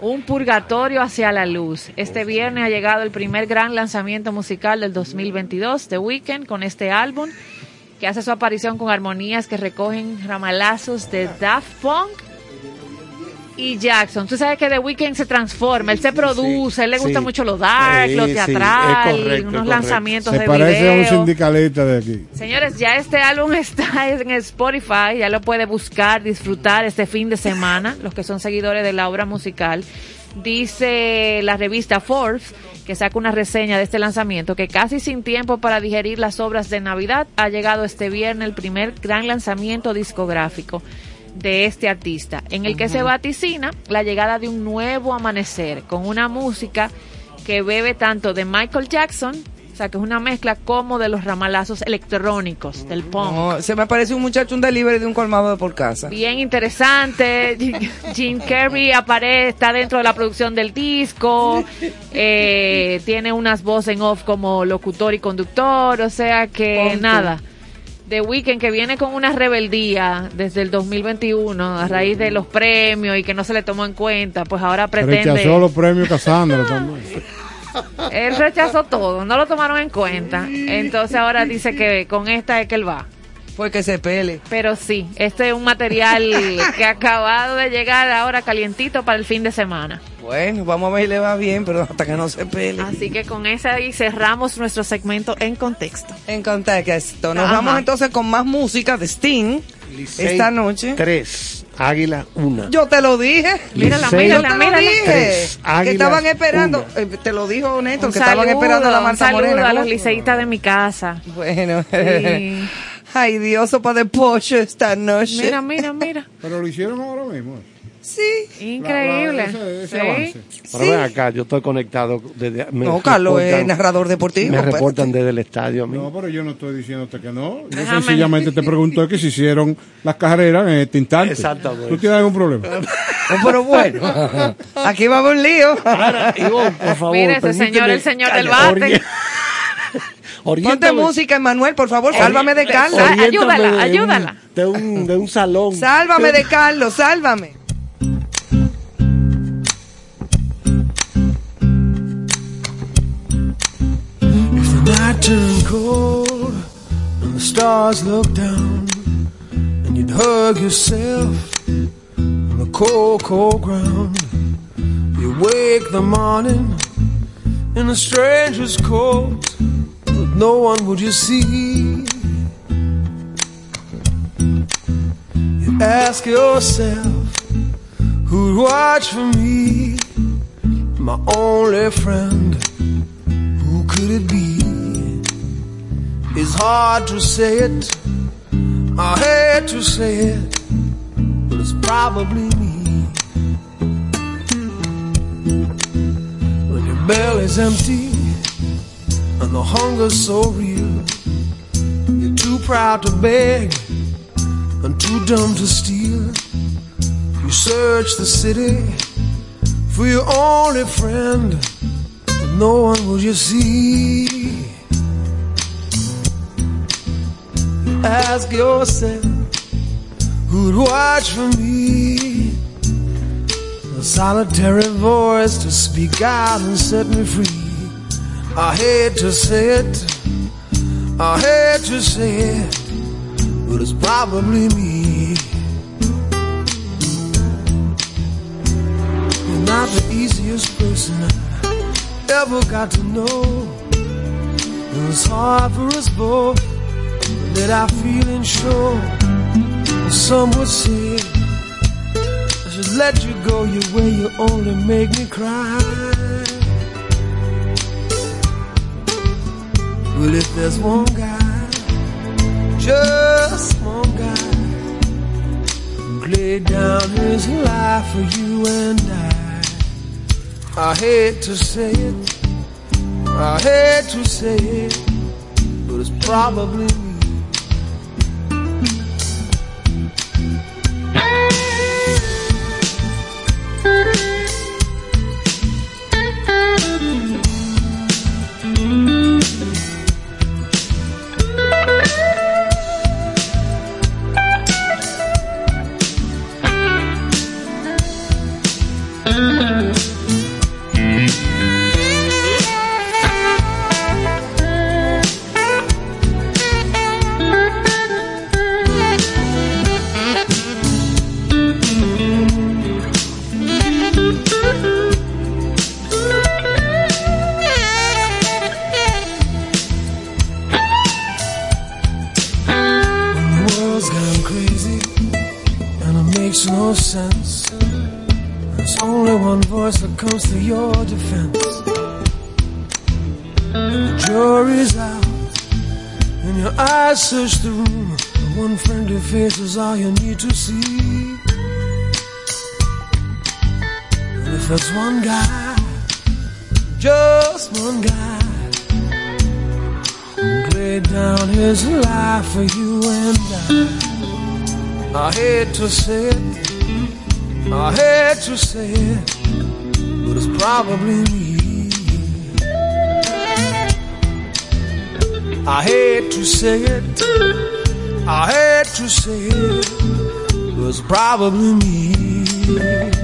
Un purgatorio hacia la luz. Este viernes ha llegado el primer gran lanzamiento musical del 2022, The Weeknd, con este álbum, que hace su aparición con armonías que recogen ramalazos de Daft Punk y Jackson. Tú sabes que The Weeknd se transforma, él se produce, éél le gusta sí. mucho lo dark, Sí, lo sí, teatral, correcto, unos lanzamientos Se de parece a un sindicalista de aquí. Señores, ya este álbum <laughs> está en Spotify, ya lo puede buscar, disfrutar este fin de semana, los que son seguidores de la obra musical. Dice la revista Forbes, que saca una reseña de este lanzamiento, que casi sin tiempo para digerir las obras de Navidad, ha llegado este viernes el primer gran lanzamiento discográfico de este artista, en el que se vaticina la llegada de un nuevo amanecer, con una música que bebe tanto de Michael Jackson, o sea, que es una mezcla como de los ramalazos electrónicos, del punk. No, se me parece un muchacho, un delivery de un colmado de por casa. Bien interesante. <laughs> Jim Carrey aparece, está dentro de la producción del disco. eh, tiene unas voces en off como locutor y conductor. O sea que Ponte. nada. The Weeknd que viene con una rebeldía desde el 2021 a raíz de los premios y que no se le tomó en cuenta, pues ahora pretende. Rechazó los premios Cassandra también. <laughs> Él rechazó todo, no lo tomaron en cuenta. Entonces ahora dice que con esta es que él va. Fue que se pele. Pero sí, este es un material <laughs> que ha acabado de llegar ahora calientito para el fin de semana. Bueno, vamos a ver si le va bien, pero hasta que no se pele. Así que con esa ahí cerramos nuestro segmento en contexto. En contexto. Nos Ajá. vamos entonces con más música de Sting Licey, esta noche. Tres, Águila, una. Yo te lo dije. Mírala, Licey, Yo mírala, te lo mírala. dije. Tres, que estaban esperando. eh, te lo dijo Néstor, Un que estaban esperando a la Marta Morena. a los liceístas de mi casa. Bueno. Sí. <laughs> Ay, Dios, sopa de pollo esta noche. Mira, mira, mira. <laughs> Pero lo hicieron ahora mismo. Sí. Increíble. La- la- ese- ese Sí. avance. Pero ven acá, yo estoy conectado desde. me No, Carlos es narrador deportivo. Me espérate. reportan desde el estadio a mí. No, pero yo no estoy diciéndote que no. Yo Déjame. sencillamente te pregunto que si hicieron las carreras en este instante. Exactamente. ¿Tú tienes algún problema? <laughs> Pero bueno, <laughs> aquí va a haber un lío. Ahora, Ivonne, por favor. Mira ese señor, el señor del bate. Ori- Ponte oriéntame- música, Emanuel, por favor, sálvame de Carlos. Oriéntame ayúdala, de un- ayúdala. De un, de un salón. Sálvame de Carlos, sálvame. If the night turned cold and the stars looked down, and you'd hug yourself on the cold, cold ground, you wake the morning in a stranger's coat, but no one would you see. You ask yourself, who'd watch for me, my only friend? Who could it be? It's hard to say it. I hate to say it, but it's probably me. When your belly's empty and the hunger's so real, you're too proud to beg and too dumb to steal. You search the city for your only friend but no one will you see. You ask yourself, who'd watch for me? A solitary voice to speak out and set me free. I hate to say it, I hate to say it, but it's probably me. You're not the easiest person I ever got to know. It was hard for us both but that I feeling sure. Some would say I should let you go your way. You only make me cry. Well, if there's one guy, just one guy, who laid down his life for you and I, I hate to say it. I hate to say it, but it's probably There's one guy, just one guy laid down his life for you and I. I hate to say it, I hate to say it, but it's probably me. I hate to say it, I hate to say it, but it's probably me.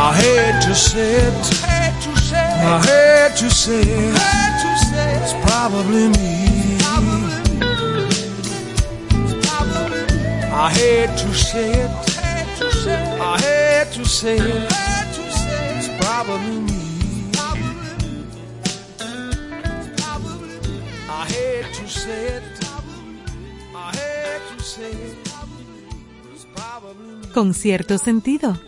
I hate to say it, to say. I hate to say it, to say me. I hate to say it. To say it. It's probably me. Con cierto sentido.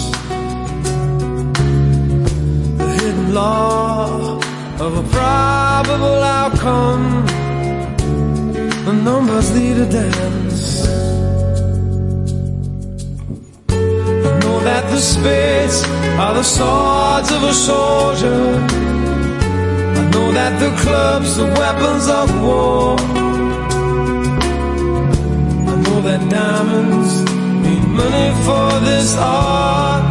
law of a probable outcome. The numbers lead a dance. I know that the spades are the swords of a soldier. I know that the clubs are weapons of war. I know that diamonds need money for this art,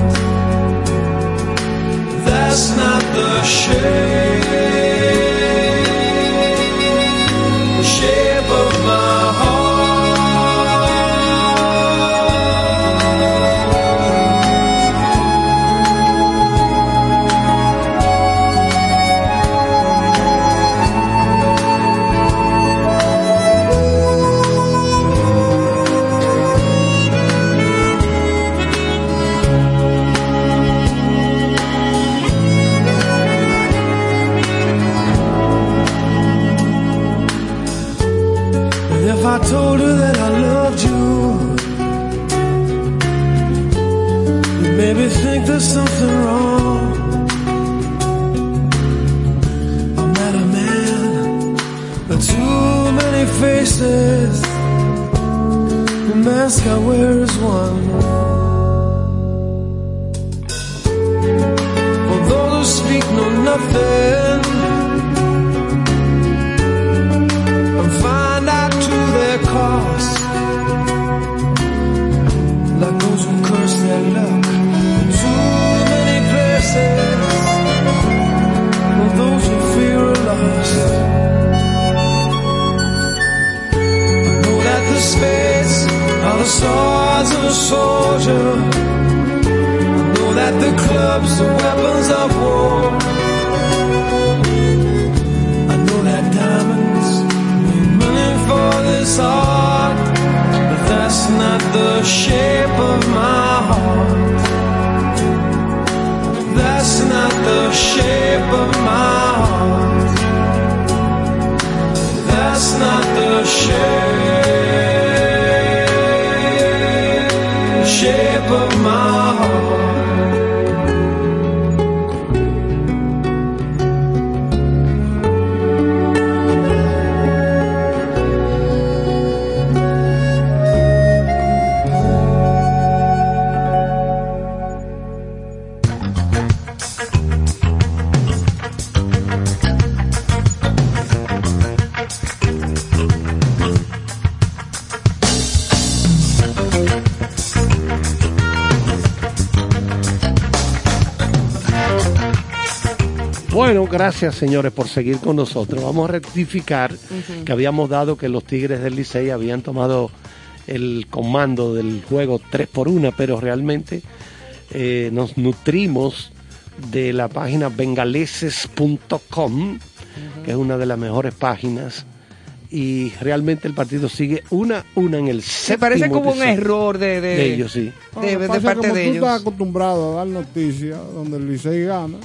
Gracias señores por seguir con nosotros. Vamos a rectificar que habíamos dado que los Tigres del Licey habían tomado el comando del juego 3 por 1, pero realmente eh, nos nutrimos de la página bengaleses.com, que es una de las mejores páginas, y realmente el partido sigue una una en el Me séptimo parece como un error de, de, de ellos, sí. No, de, parte como de tú ellos. estás acostumbrado a dar noticias donde el Licey gana.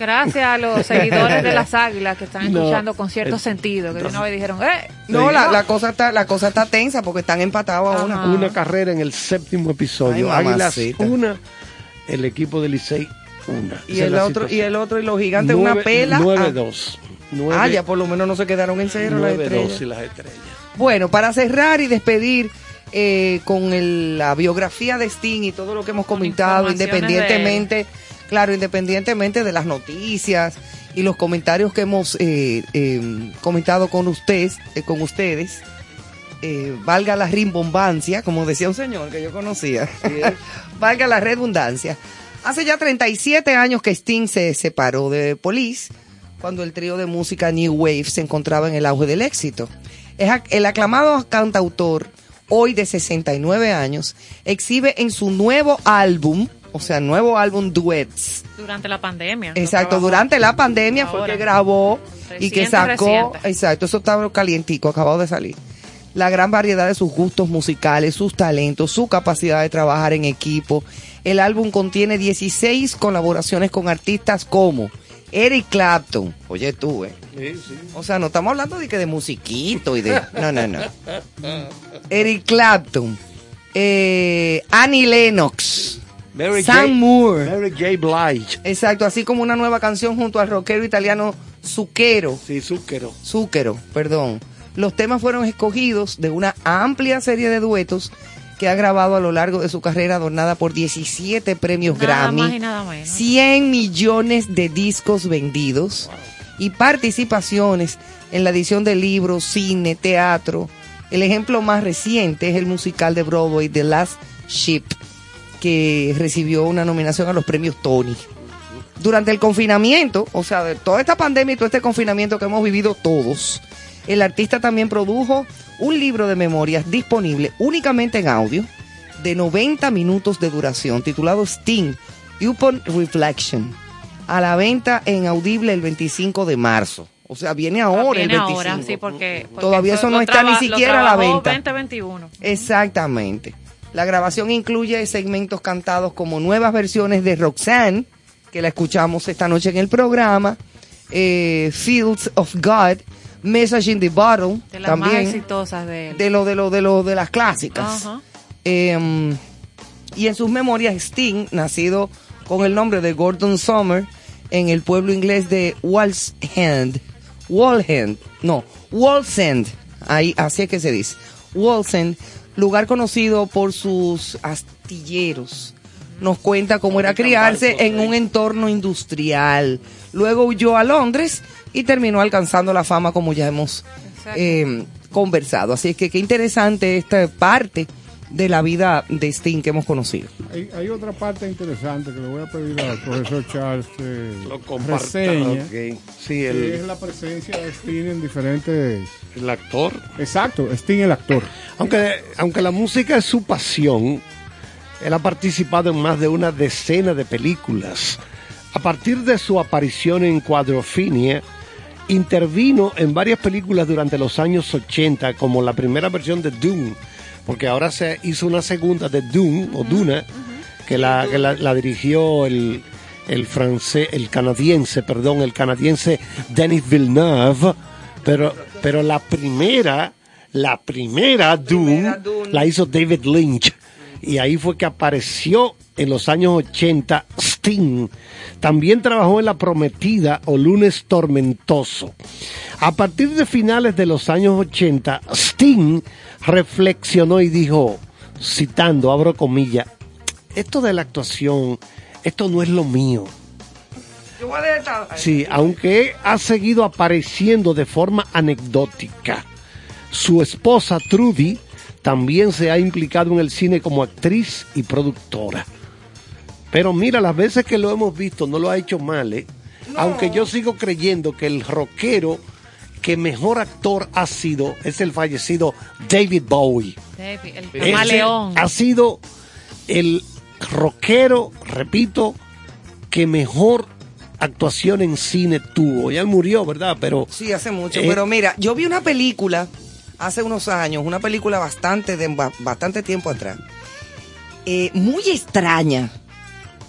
Gracias a los seguidores de las águilas que están <laughs> No. escuchando con cierto Eh, sentido, que de una vez dijeron, ¡eh! No, la, la cosa está, la cosa está tensa porque están empatados a una. Una carrera en el séptimo episodio. Ay, Águilas una, el equipo de Licey una. Y Esa el otro, y el otro, y los gigantes una Nueve- pela. a- 9-2. Ah, ya por lo menos no se quedaron en cero las 9-2 estrellas. y las estrellas. Bueno, para cerrar y despedir eh, con el- la biografía de Sting y todo lo que hemos comentado, independientemente, claro, independientemente de las noticias y los comentarios que hemos eh, eh, comentado con ustedes, eh, con ustedes, valga la rimbombancia, como decía un señor que yo conocía, <laughs> valga la redundancia. Hace ya 37 años que Sting se separó de Police, cuando el trío de música New Wave se encontraba en el auge del éxito. Es El aclamado cantautor, hoy de 69 años, exhibe en su nuevo álbum, o sea, nuevo álbum Duets, Durante la pandemia. Exacto, durante la pandemia fue Ahora. que grabó y que sacó, reciente. exacto, eso estaba calientico, acabado de salir. La gran variedad de sus gustos musicales, sus talentos, su capacidad de trabajar en equipo. El álbum contiene 16 colaboraciones con artistas como Eric Clapton, oye tú, eh. O sea, no estamos hablando de que de musiquito y de... No, no, no. Eric Clapton, eh, Annie Lennox, Mary Sam J. Moore. Mary J. Blige. Exacto, así como una nueva canción junto al rockero italiano Zucchero. Sí, Zúquero. Zucchero, perdón. Los temas fueron escogidos de una amplia serie de duetos que ha grabado a lo largo de su carrera adornada por 17 premios Nada Grammy, más y nada menos. 100 millones de discos vendidos y participaciones en la edición de libros, cine, teatro. El ejemplo más reciente es el musical de Broadway The Last Ship, que recibió una nominación a los premios Tony. Durante el confinamiento, o sea, de toda esta pandemia y todo este confinamiento que hemos vivido todos, el artista también produjo un libro de memorias disponible únicamente en audio de 90 minutos de duración titulado Sting Upon Reflection a la venta en Audible el 25 de marzo. O sea, viene ahora Viene el 25. ahora, sí, porque, porque Todavía eso no está ni traba- siquiera a la venta. 2021. Exactamente. La grabación incluye segmentos cantados como nuevas versiones de Roxanne, que la escuchamos esta noche en el programa, eh, Fields of God, Message in the Bottle, De las más también exitosas de él. de lo de lo de lo de las clásicas. Eh, y en sus memorias Sting, nacido con el nombre de Gordon Summer en el pueblo inglés de Walshend, Walhend, no, Walsend, ahí así es que se dice, Walsend, lugar conocido por sus astilleros. Nos cuenta cómo era criarse en un entorno industrial. Luego huyó a Londres y terminó alcanzando la fama como ya hemos eh, conversado. Así es que qué interesante esta parte de la vida de Sting que hemos conocido. Hay, hay otra parte interesante que le voy a pedir al profesor Charles que Lo ok. Sí, que es la presencia de Sting en diferentes... El actor. Exacto, Sting el actor. Aunque, aunque la música es su pasión, él ha participado en más de una decena de películas. A partir de su aparición en Quadrophenia, intervino en varias películas durante los años 80, como la primera versión de Dune, porque ahora se hizo una segunda de Dune, o Duna, que la, que la, la dirigió el, el francés, el canadiense, perdón, el canadiense Denis Villeneuve, pero, pero la primera, la primera Dune, la hizo David Lynch. Y ahí fue que apareció en los años 80 Sting. También trabajó en La Prometida o Lunes Tormentoso. A partir de finales de los años 80, Sting reflexionó y dijo, citando, abro comillas, esto de la actuación, esto no es lo mío. Sí, aunque ha seguido apareciendo de forma anecdótica. Su esposa Trudy también se ha implicado en el cine como actriz y productora. Pero mira, las veces que lo hemos visto no lo ha hecho mal, ¿eh? Aunque yo sigo creyendo que el rockero que mejor actor ha sido es el fallecido David Bowie. David, el camaleón. Ha sido el rockero, repito, que mejor actuación en cine tuvo. Ya murió, ¿verdad? Pero Sí, hace mucho. Eh, Pero mira, yo vi una película hace unos años, una película bastante de ba- bastante tiempo atrás, eh, muy extraña.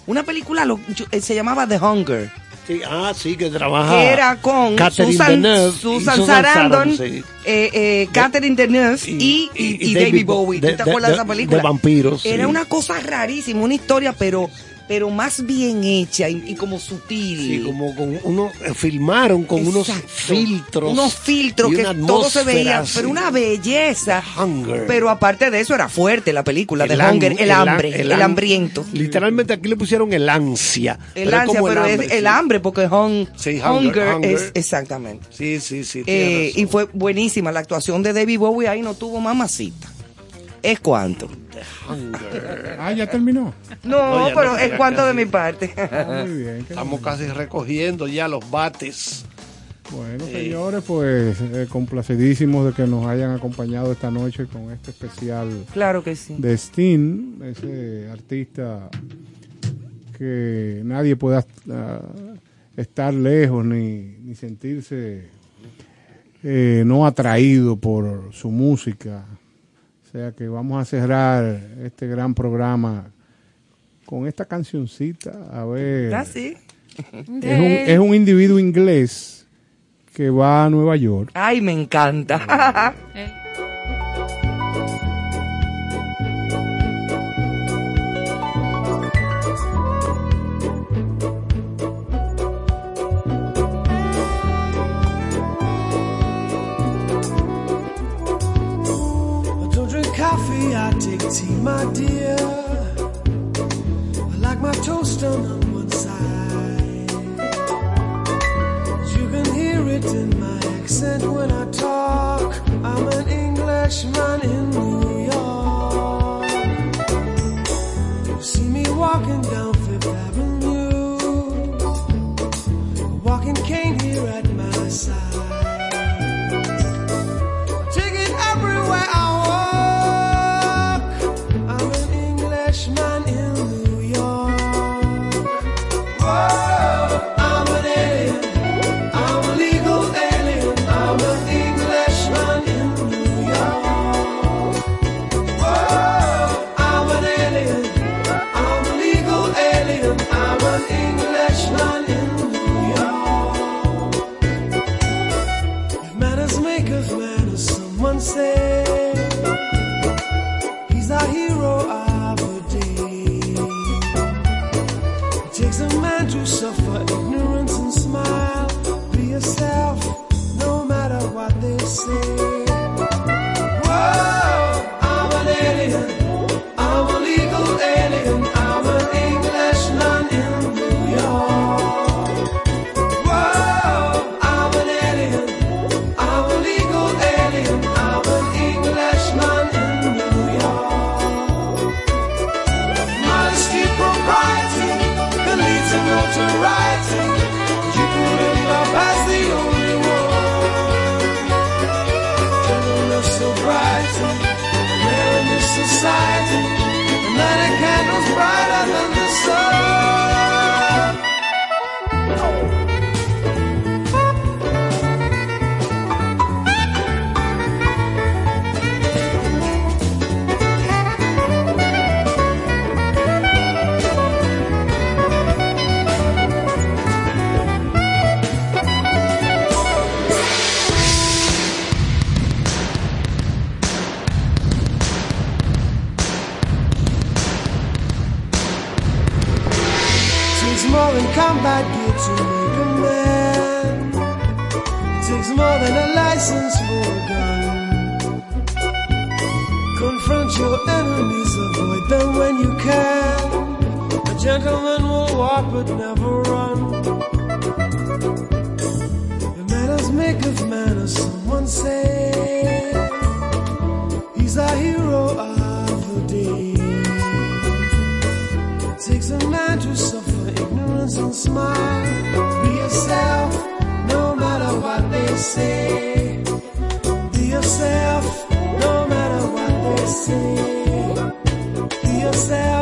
Una película lo- yo- eh, se llamaba The Hunger, sí, ah, sí, que trabaja. que era con Catherine Susan, Deneuve y Susan Sarandon, sí. eh, eh, Catherine Deneuve y, y- y David Bowie. ¿Tú de- te acuerdas de, esa película? De vampiros. Era sí. una cosa rarísima, una historia, pero, pero más bien hecha y, y como sutil. Sí, como con uno, eh, filmaron con unos filtros. Unos filtros que todo se veía, pero una belleza. Hunger. Pero aparte de eso era fuerte la película de ham- Hunger, el, ham- hambre, el, ham- hambriento. Literalmente aquí le pusieron el ansia. El ansia, pero es el hambre porque hun- Sí, hunger, hunger, es exactamente. Sí, sí, sí. Eh, y fue buenísima la actuación de David Bowie ahí no tuvo mamacita. ¿Es cuánto? Ah, ya terminó. No, No, ya pero no, es ya cuánto de mi parte. Ah, Muy bien. Estamos casi recogiendo ya los bates. Bueno, señores, pues eh, complacidísimos de que nos hayan acompañado esta noche con este especial claro que sí. de Sting, ese artista que nadie pueda ah, estar lejos ni, ni sentirse eh, no atraído por su música. O sea que vamos a cerrar este gran programa con esta cancioncita. A ver. Ah, sí. Es un, es un individuo inglés que va a Nueva York. Ay, me encanta. <laughs> tea, my dear. I like my toast on one side. You can hear it in my accent when I talk. I'm an Englishman in New York. You see me walking down Fifth Avenue, a walking cane here at my side. Gear to make a man. Takes more than a license for a gun. Confront your enemies, avoid them when you can. A gentleman will walk but never run. The manners make of manners, someone say. friends and smile. Be yourself, no matter what they say. Be yourself, no matter what they say. Be yourself.